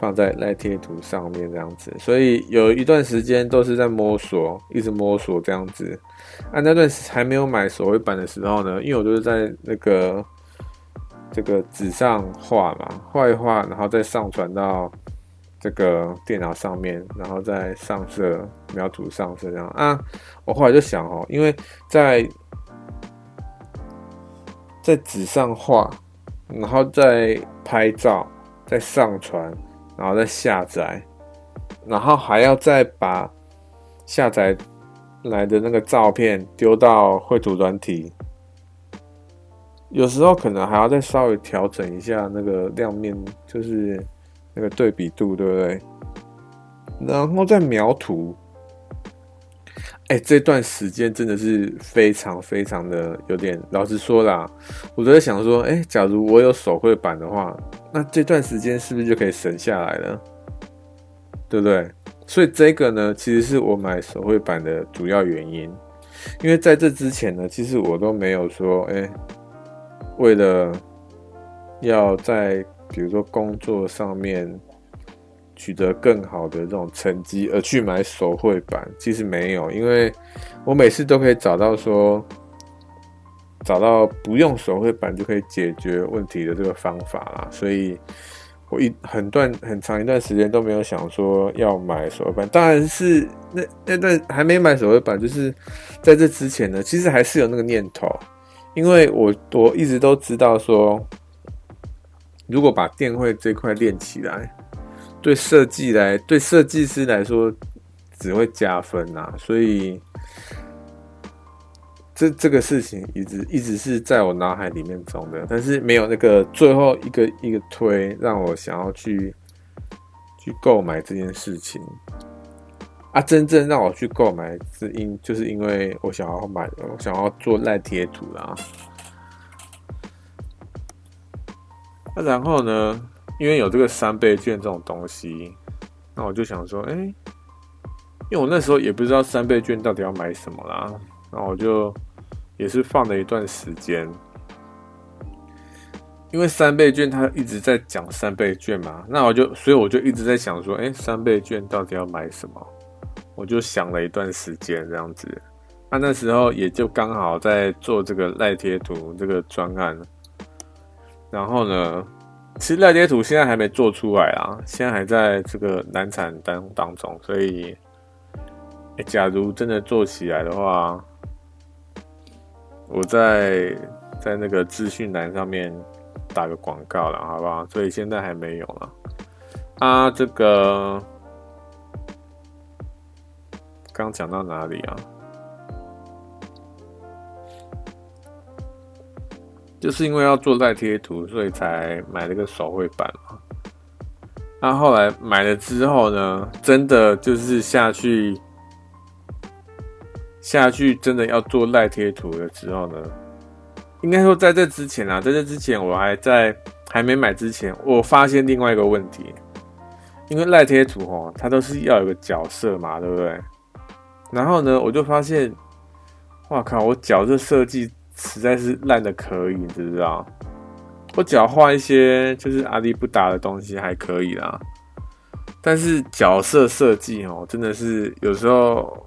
放在赖贴图上面这样子。所以有一段时间都是在摸索，一直摸索这样子。啊，那段还没有买手绘板的时候呢，因为我就是在那个。这个纸上画嘛，画一画，然后再上传到这个电脑上面，然后再上色描图上色这样啊。我后来就想哦，因为在在纸上画，然后再拍照，再上传，然后再下载，然后还要再把下载来的那个照片丢到绘图软体。有时候可能还要再稍微调整一下那个亮面，就是那个对比度，对不对？然后再描图。哎，这段时间真的是非常非常的有点，老实说啦，我都在想说，哎，假如我有手绘板的话，那这段时间是不是就可以省下来了？对不对？所以这个呢，其实是我买手绘板的主要原因。因为在这之前呢，其实我都没有说，哎。为了要在比如说工作上面取得更好的这种成绩而去买手绘板，其实没有，因为我每次都可以找到说找到不用手绘板就可以解决问题的这个方法啦，所以我一很段很长一段时间都没有想说要买手绘板。当然是那那段还没买手绘板，就是在这之前呢，其实还是有那个念头。因为我我一直都知道说，如果把电绘这块练起来，对设计来对设计师来说只会加分呐、所以这这个事情一直一直是在我脑海里面中的，但是没有那个最后一个一个推让我想要去去购买这件事情。啊，真正让我去购买是因，就是因为我想要买，我想要做赖贴图啦。那、啊、然后呢，因为有这个三倍券这种东西，那我就想说，哎、因为我那时候也不知道三倍券到底要买什么啦，然后我就也是放了一段时间，因为三倍券它一直在讲三倍券嘛，那我就所以我就一直在想说，哎、三倍券到底要买什么？我就想了一段时间这样子，那那时候也就刚好在做这个赖贴图这个专案，然后呢，其实赖贴图现在还没做出来啊，现在还在这个难产当当中，所以，欸，假如真的做起来的话，我在在那个资讯栏上面打个广告了，好不好？所以现在还没有了啊，这个。刚讲到哪里啊？就是因为要做赖贴图，所以才买了个手绘板嘛。那后来买了之后呢，真的就是下去下去，真的要做赖贴图的时候呢，应该说在这之前啊，在这之前我还在还没买之前，我发现另外一个问题，因为赖贴图哦，它都是要有个角色嘛，对不对？然后呢，我就发现，哇靠！我角色设计实在是烂的可以，你知不知道？我只要画一些就是阿里不达的东西还可以啦，但是角色设计哦，真的是有时候，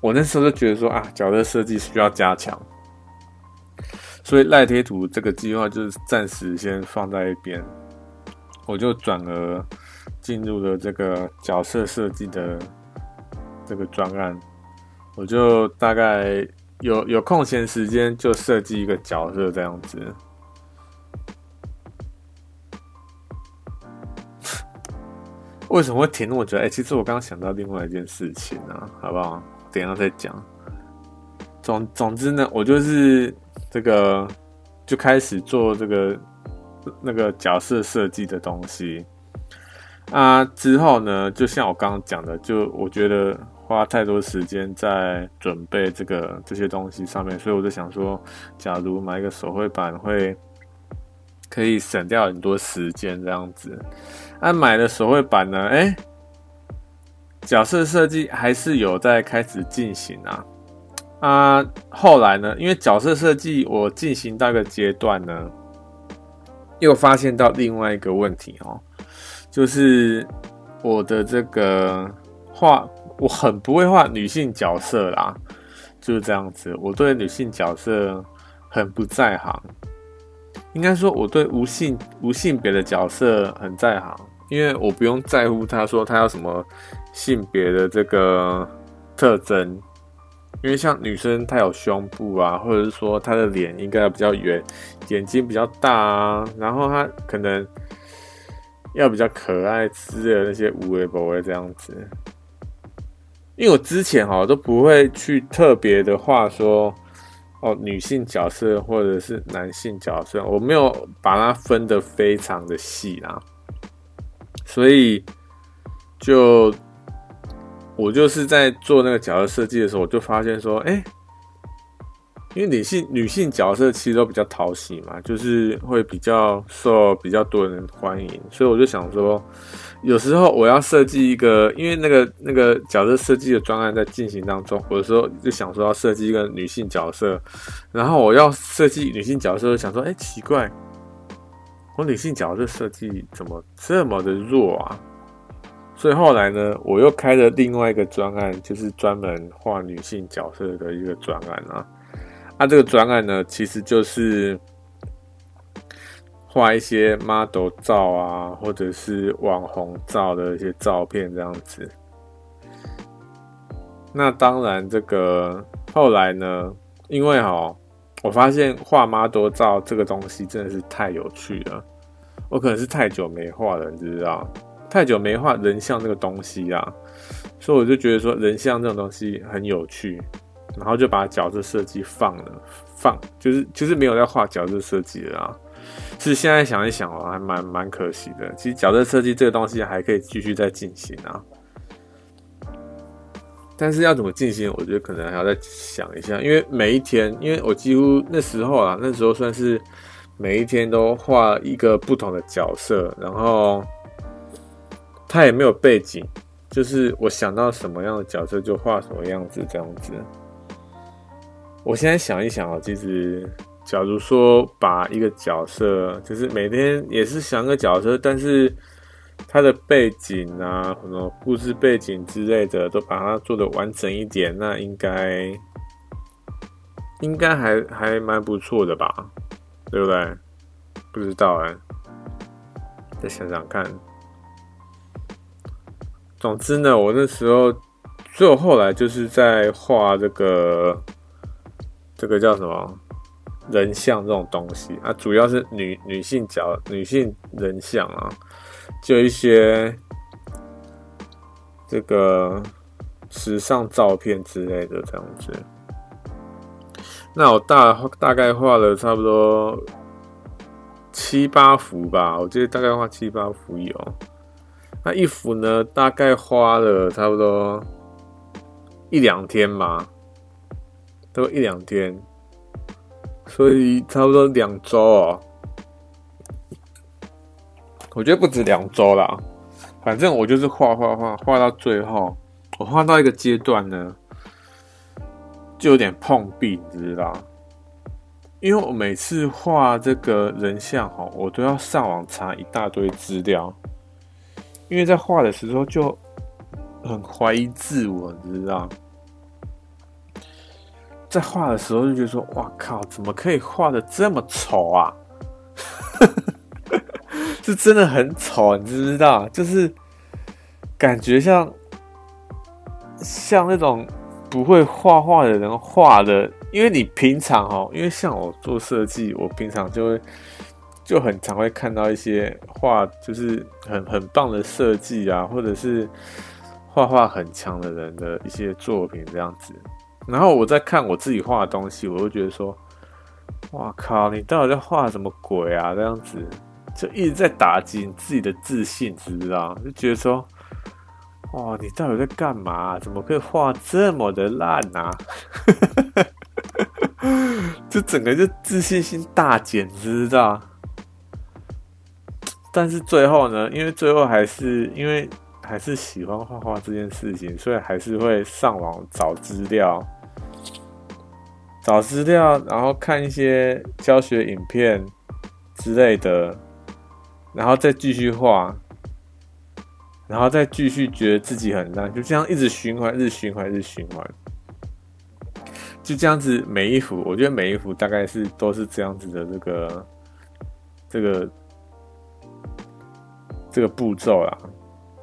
我那时候就觉得说啊，角色设计需要加强，所以赖贴图这个计划就是暂时先放在一边。我就转而进入了这个角色设计的这个专案，我就大概有有空闲时间就设计一个角色这样子。[LAUGHS] 为什么会停？我觉得，哎、其实我刚刚想到另外一件事情啊，好不好？等一下再讲。总总之呢，我就是这个就开始做这个那个角色设计的东西啊。之后呢，就像我刚刚讲的，就我觉得花太多时间在准备这个这些东西上面，所以我就想说，假如买一个手绘板会可以省掉很多时间，这样子。按、啊、买的手绘板呢？哎、角色设计还是有在开始进行啊。啊，后来呢？因为角色设计我进行到一个阶段呢，又发现到另外一个问题哦，就是我的这个画，我很不会画女性角色啦，就是这样子。我对女性角色很不在行。应该说，我对无性无性别的角色很在行，因为我不用在乎他说他有什么性别的这个特征，因为像女生她有胸部啊，或者是说她的脸应该比较圆，眼睛比较大啊，然后她可能要比较可爱之类的那些无微不微这样子。因为我之前哈都不会去特别的话说。哦，女性角色或者是男性角色，我没有把它分得非常的细啦，所以就我就是在做那个角色设计的时候，我就发现说，哎、因为女性女性角色其实都比较讨喜嘛，就是会比较受比较多人欢迎，所以我就想说，有时候我要设计一个，因为那个那个角色设计的专案在进行当中，有时候就想说要设计一个女性角色，然后我要设计女性角色，想说，哎，奇怪，我女性角色设计怎么这么的弱啊？所以后来呢，我又开了另外一个专案，就是专门画女性角色的一个专案啊。啊、这个专案呢，其实就是画一些 model 照啊，或者是网红照的一些照片这样子。那当然，这个后来呢，因为哈，我发现画 model 照这个东西真的是太有趣了。我可能是太久没画了，你知道？太久没画人像这个东西啊，所以我就觉得说人像这种东西很有趣。然后就把角色设计放了，放就是就是没有在画角色设计了啊。是现在想一想哦，还蛮蛮可惜的。其实角色设计这个东西还可以继续再进行啊，但是要怎么进行，我觉得可能还要再想一下。因为每一天，因为我几乎那时候啊，那时候算是每一天都画一个不同的角色，然后他也没有背景，就是我想到什么样的角色就画什么样子，这样子。我现在想一想啊，其实，假如说把一个角色，就是每天也是想个角色，但是他的背景啊，什么故事背景之类的，都把它做的完整一点，那应该应该还还蛮不错的吧？对不对？不知道哎，再想想看。总之呢，我那时候，所以我后来就是在画这个。这个叫什么人像这种东西啊？主要是女女性角女性人像啊，就一些这个时尚照片之类的这样子。那我大大概画了差不多七八幅吧，我记得大概画七八幅有。那一幅呢，大概花了差不多一两天吧。都一两天，所以差不多两周哦。我觉得不止两周啦，反正我就是画画画画到最后，我画到一个阶段呢，就有点碰壁，你知道？因为我每次画这个人像哈，我都要上网查一大堆资料，因为在画的时候就很怀疑自我，你知道？在画的时候就觉得说，哇靠，怎么可以画的这么丑啊？[LAUGHS] 是真的很丑，你知不知道？就是感觉像像那种不会画画的人画的，因为你平常哦，因为像我做设计，我平常就会就很常会看到一些画，就是很很棒的设计啊，或者是画画很强的人的一些作品这样子。然后我在看我自己画的东西，我就觉得说，哇靠，你到底在画什么鬼啊？这样子就一直在打击你自己的自信，知不知道？就觉得说，哇，你到底在干嘛？怎么可以画这么的烂啊？[LAUGHS] 就整个就自信心大减，知道？但是最后呢，因为最后还是因为还是喜欢画画这件事情，所以还是会上网找资料。找资料，然后看一些教学影片之类的，然后再继续画，然后再继续觉得自己很烂，就这样一直循环，日循环，日循环，就这样子每一幅，我觉得每一幅大概是都是这样子的这个这个这个步骤啦，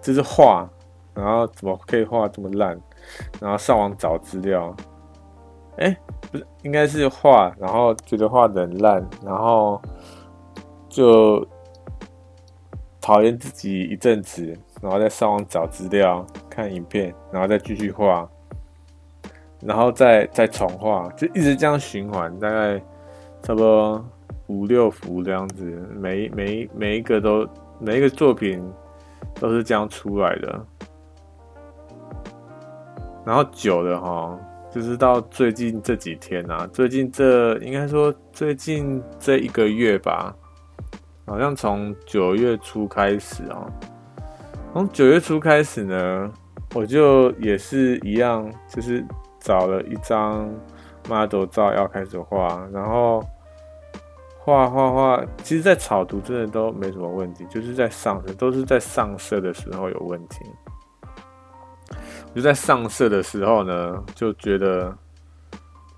就是画，然后怎么可以画这么烂，然后上网找资料。哎、不是，应该是画，然后觉得画的很烂，然后就讨厌自己一阵子，然后再上网找资料、看影片，然后再继续画，然后再再重画，就一直这样循环，大概差不多五六幅这样子，每每每一个都每一个作品都是这样出来的，然后久了哈。就是到最近这几天啊，最近这应该说最近这一个月吧，好像从九月初开始哦，从九月初开始呢，我就也是一样，就是找了一张 model 照要开始画，然后画画画，其实在草图真的都没什么问题，就是在上色都是在上色的时候有问题。就在上色的时候呢，就觉得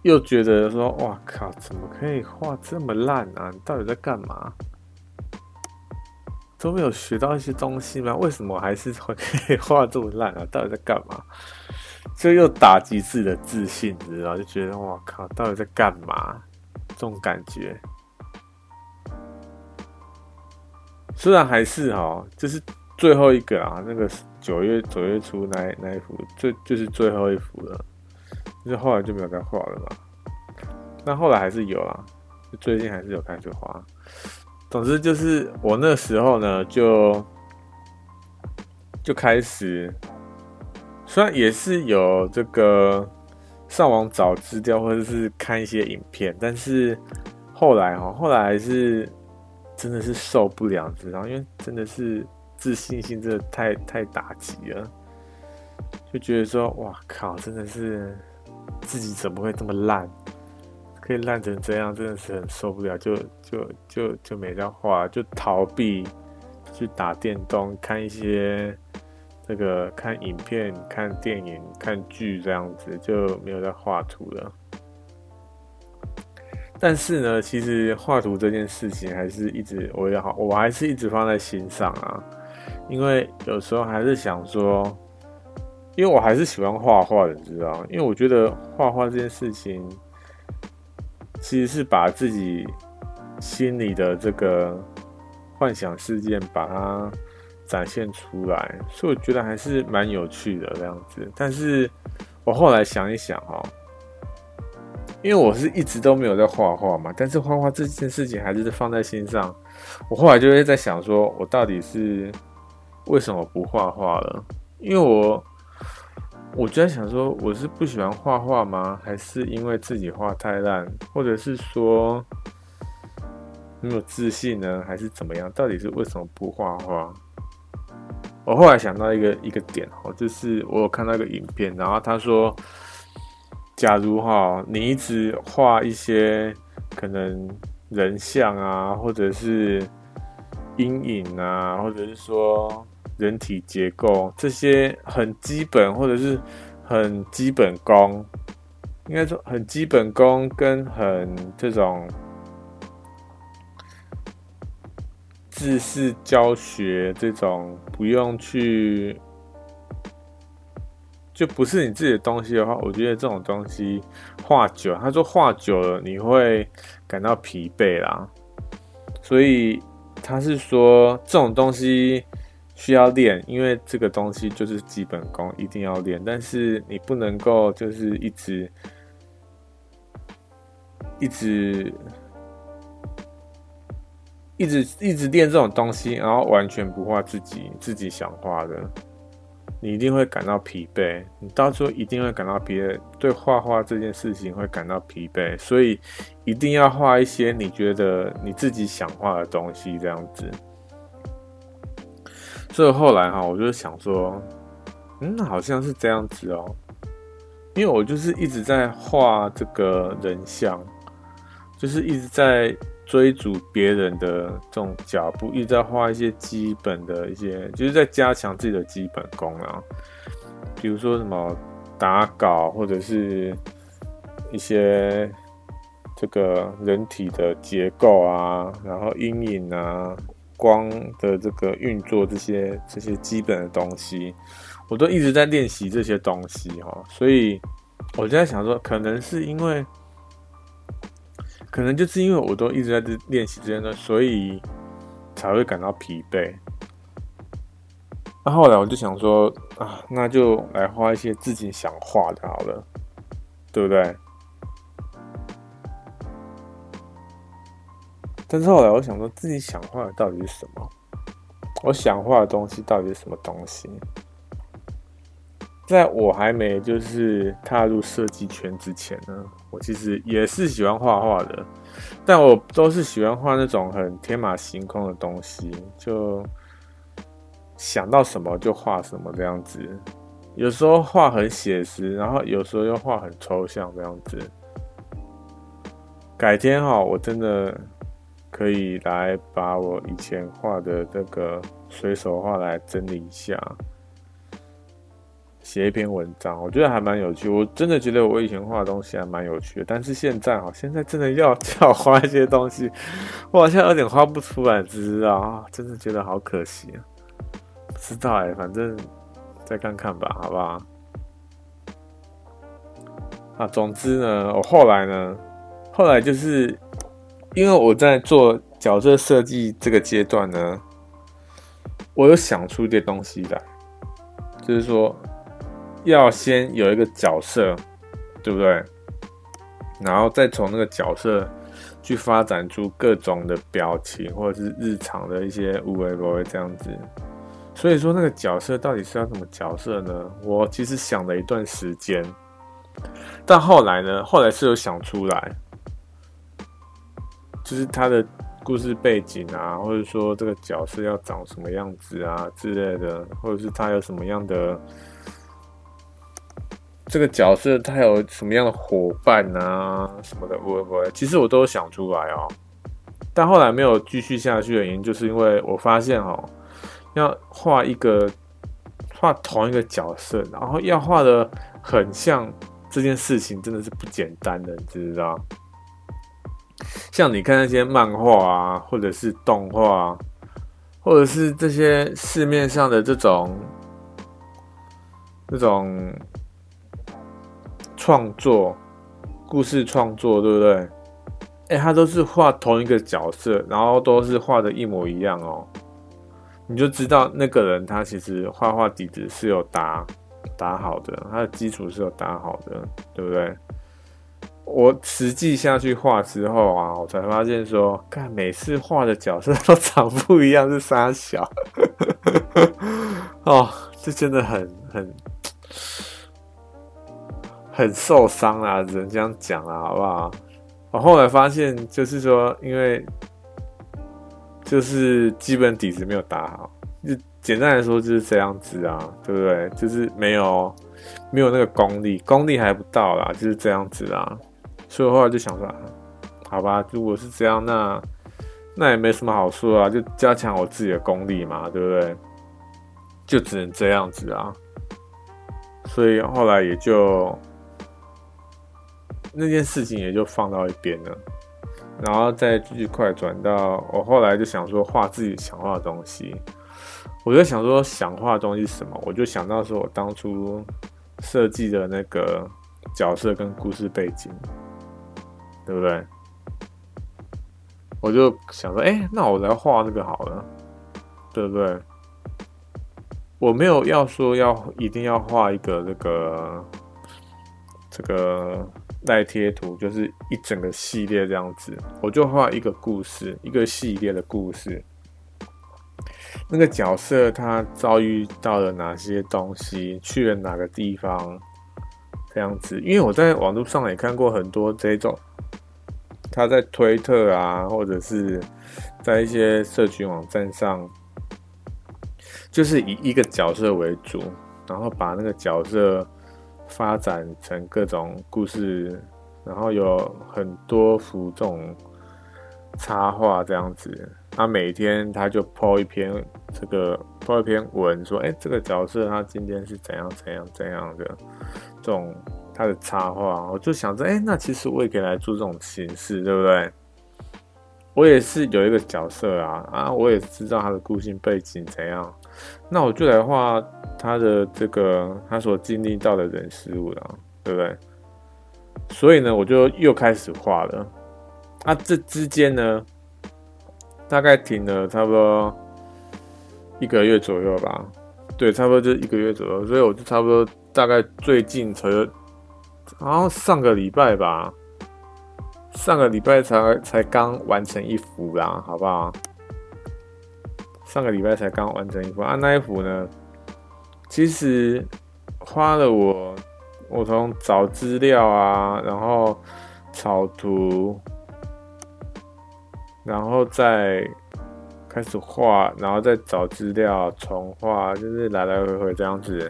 又觉得说，哇靠，怎么可以画这么烂啊？你到底在干嘛？都没有学到一些东西吗？为什么还是会 [LAUGHS] 可以画这么烂啊？到底在干嘛？就又打击自己的自信，你知道？就觉得哇靠，到底在干嘛？这种感觉，虽然还是哈，就是最后一个啊，那个。九月九月初那那一幅最就是最后一幅了，就是后来就没有再画了嘛。那后来还是有啊，最近还是有开始画。总之就是我那时候呢，就就开始，虽然也是有这个上网找资料或者是看一些影片，但是后来哈，后来还是真的是受不了，知道？因为真的是。自信心真的太太打击了，就觉得说，哇靠，真的是自己怎么会这么烂，可以烂成这样，真的是很受不了，就就就就没再画，就逃避去打电动，看一些这个看影片、看电影、看剧这样子，就没有再画图了。但是呢，其实画图这件事情还是一直我也好，我还是一直放在心上啊。因为有时候还是想说，因为我还是喜欢画画的，你知道？因为我觉得画画这件事情，其实是把自己心里的这个幻想事件把它展现出来，所以我觉得还是蛮有趣的这样子。但是我后来想一想哈，因为我是一直都没有在画画嘛，但是画画这件事情还是放在心上。我后来就会在想说，我到底是。为什么不画画了？因为我我就在想说，我是不喜欢画画吗？还是因为自己画太烂，或者是说没有自信呢？还是怎么样？到底是为什么不画画？我后来想到一个一个点哦，就是我有看到一个影片，然后他说，假如哈你一直画一些可能人像啊，或者是阴影啊，或者是说。人体结构这些很基本，或者是很基本功，应该说很基本功跟很这种制式教学这种不用去，就不是你自己的东西的话，我觉得这种东西画久，他说画久了你会感到疲惫啦，所以他是说这种东西需要练，因为这个东西就是基本功，一定要练，但是你不能够就是一直一直。一直一直练这种东西，然后完全不画自己自己想画的，你一定会感到疲惫。你到时候一定会感到疲惫，对画画这件事情会感到疲惫。所以一定要画一些你觉得你自己想画的东西，这样子。这后来哈，我就想说，嗯，好像是这样子哦，因为我就是一直在画这个人像，就是一直在。追逐别人的这种脚步，一直在画一些基本的一些，就是在加强自己的基本功啊。比如说什么打稿，或者是一些这个人体的结构啊，然后阴影啊、光的这个运作这些这些基本的东西，我都一直在练习这些东西哈。所以我就在想说，可能是因为。可能就是因为我都一直在练习这些东西，所以才会感到疲惫。那后来我就想说啊，那就来画一些自己想画的好了，对不对？但是后来我想说，自己想画的到底是什么？我想画的东西到底是什么东西？在我还没就是踏入设计圈之前呢，我其实也是喜欢画画的，但我都是喜欢画那种很天马行空的东西，就想到什么就画什么这样子。有时候画很写实，然后有时候又画很抽象这样子。改天哈，我真的可以来把我以前画的这个随手画来整理一下。写一篇文章，我觉得还蛮有趣。我真的觉得我以前画的东西还蛮有趣的，但是现在啊，现在真的要叫我画一些东西，我好像有点画不出来，知道啊？真的觉得好可惜啊！不知道哎，反正再看看吧，好不好？啊，总之呢，我后来呢，后来就是因为我在做角色设计这个阶段呢，我有想出一些东西来，就是说。要先有一个角色，对不对？然后再从那个角色去发展出各种的表情，或者是日常的一些有的没的这样子。所以说，那个角色到底是要什么角色呢？我其实想了一段时间，但后来呢，后来是有想出来，就是他的故事背景啊，或者说这个角色要长什么样子啊之类的，或者是他有什么样的。这个角色他有什么样的伙伴啊，什么的，不会不会，其实我都有想出来哦，但后来没有继续下去的原因，就是因为我发现哦，要画一个画同一个角色，然后要画得很像这件事情，真的是不简单的，你知道？像你看那些漫画啊，或者是动画，啊或者是这些市面上的这种这种。创作故事创作，对不对？哎、他都是画同一个角色，然后都是画的一模一样哦。你就知道那个人他其实画画底子是有打打好的，他的基础是有打好的，对不对？我实际下去画之后啊，我才发现说，看每次画的角色 [LAUGHS] 都长不一样，是三小 [LAUGHS] 哦，这真的很很。很受伤啊，只能这样讲啊，好不好？我后来发现，就是说，因为就是基本底子没有打好，就简单来说就是这样子啊，对不对？就是没有没有那个功力，功力还不到啦，就是这样子啊。所以后来就想说，好吧，如果是这样，那那也没什么好说啊，就加强我自己的功力嘛，对不对？就只能这样子啊。所以后来也就。那件事情也就放到一边了，然后再继续快转到我后来就想说画自己想画的东西。我就想说想画的东西是什么，我就想到说我当初设计的那个角色跟故事背景，对不对？我就想说，哎，那我来画那个好了，对不对？我没有要说要一定要画一个这个这个带贴图，就是一整个系列这样子，我就画一个故事，一个系列的故事。那个角色他遭遇到了哪些东西，去了哪个地方，这样子。因为我在网络上也看过很多这种，他在推特啊，或者是在一些社群网站上，就是以一个角色为主，然后把那个角色发展成各种故事，然后有很多幅这种插画这样子。他每天他就 po 一篇这个 po 一篇文，说：“哎，这个角色他今天是怎样怎样怎样的这种他的插画。”我就想着，哎，那其实我也可以来做这种形式，对不对？我也是有一个角色啊啊，我也知道他的故事背景怎样，那我就来画他的这个他所经历到的人事物了，对不对？所以呢，我就又开始画了。啊，这之间呢？大概停了差不多一个月左右吧，对，差不多就一个月左右，所以我就差不多大概最近才，好像上个礼拜吧，上个礼拜才才刚完成一幅啦，好不好？上个礼拜才刚完成一幅啊，那一幅呢，其实花了我，我从找资料啊，然后草图。然后再开始画，然后再找资料重画，就是来来回回这样子。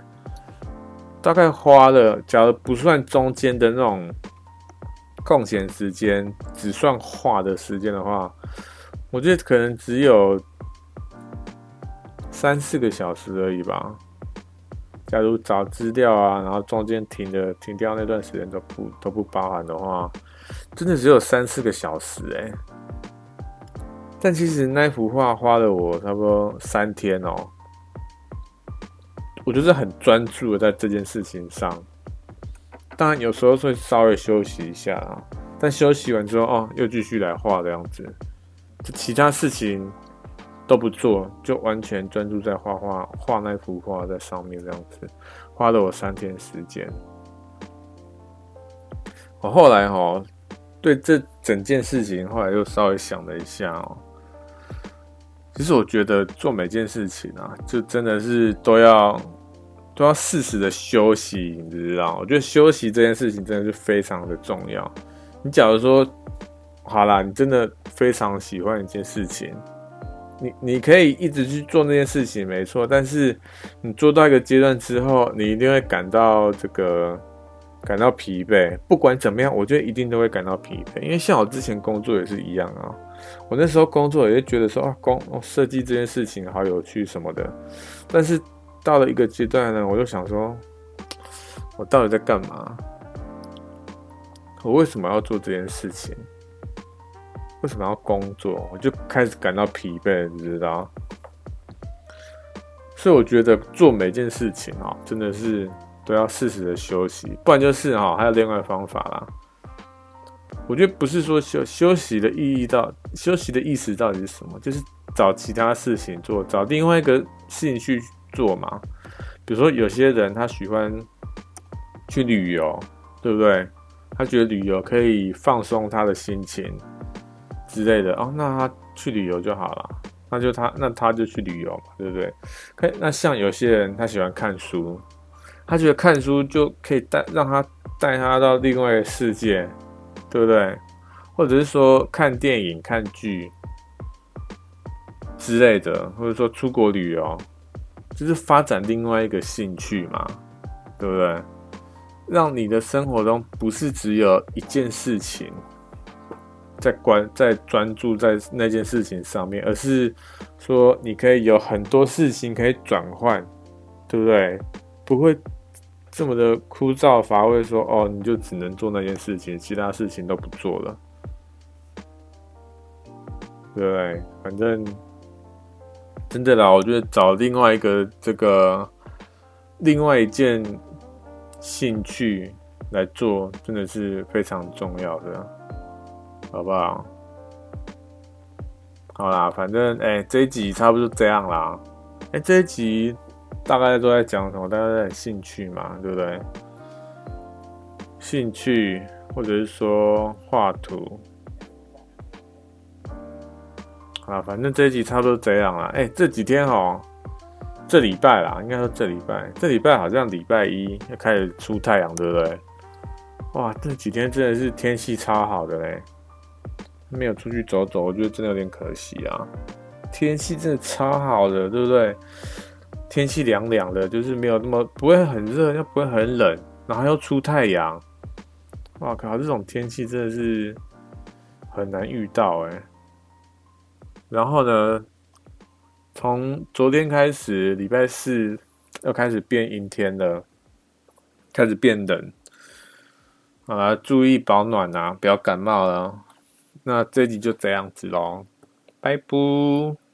大概花了，假如不算中间的那种空闲时间，只算画的时间的话，我觉得可能只有三四个小时而已吧。假如找资料啊，然后中间停的停掉那段时间都不都不包含的话，真的只有三四个小时哎、欸。但其实那幅画花了我差不多三天哦，我就是很专注的在这件事情上。当然有时候会稍微休息一下啊，但休息完之后哦，又继续来画这样子，就其他事情都不做，就完全专注在画画，画那幅画在上面这样子，花了我三天时间。我后来哦，对这整件事情后来又稍微想了一下哦。其实我觉得做每件事情啊，就真的是都要都要适时的休息，你知道？我觉得休息这件事情真的是非常的重要。你假如说好啦，你真的非常喜欢一件事情，你你可以一直去做那件事情，没错。但是你做到一个阶段之后，你一定会感到这个感到疲惫。不管怎么样，我觉得一定都会感到疲惫，因为像我之前工作也是一样啊。我那时候工作也觉得说啊，工设计这件事情好有趣什么的，但是到了一个阶段呢，我就想说，我到底在干嘛？我为什么要做这件事情？为什么要工作？我就开始感到疲惫，你知道？所以我觉得做每件事情啊，真的是都要适时的休息，不然就是啊，还有另外的方法啦。我觉得不是说休休息的意义到休息的意思到底是什么？就是找其他事情做，找另外一个事情去做嘛。比如说有些人他喜欢去旅游，对不对？他觉得旅游可以放松他的心情之类的哦，那他去旅游就好了。那就他那他就去旅游嘛，对不对？可以，那像有些人他喜欢看书，他觉得看书就可以带让他带他到另外一个世界。对不对？或者是说看电影、看剧之类的，或者说出国旅游，就是发展另外一个兴趣嘛，对不对？让你的生活中不是只有一件事情在关在专注在那件事情上面，而是说你可以有很多事情可以转换，对不对？不会。这么的枯燥乏味说，哦，你就只能做那件事情，其他事情都不做了。对不对？反正真的啦，我觉得找另外一个这个另外一件兴趣来做，真的是非常重要的，好不好？好啦，反正哎、这一集差不多这样啦。哎、这一集大概都在讲什么？大概在兴趣嘛，对不对？兴趣，或者是说画图。啊，反正这一集差不多这样啦。哎、欸，这几天哦，这礼拜啦，应该说这礼拜，这礼拜好像礼拜一要开始出太阳，对不对？哇，这几天真的是天气超好的嘞，没有出去走走，我觉得真的有点可惜啊。天气真的超好的，对不对？天气凉凉的，就是没有那么不会很热，又不会很冷，然后又出太阳。哇靠，这种天气真的是很难遇到哎。然后呢，从昨天开始，礼拜四又开始变阴天了，开始变冷，好啦，注意保暖啊，不要感冒了。那这集就这样子喽，拜拜。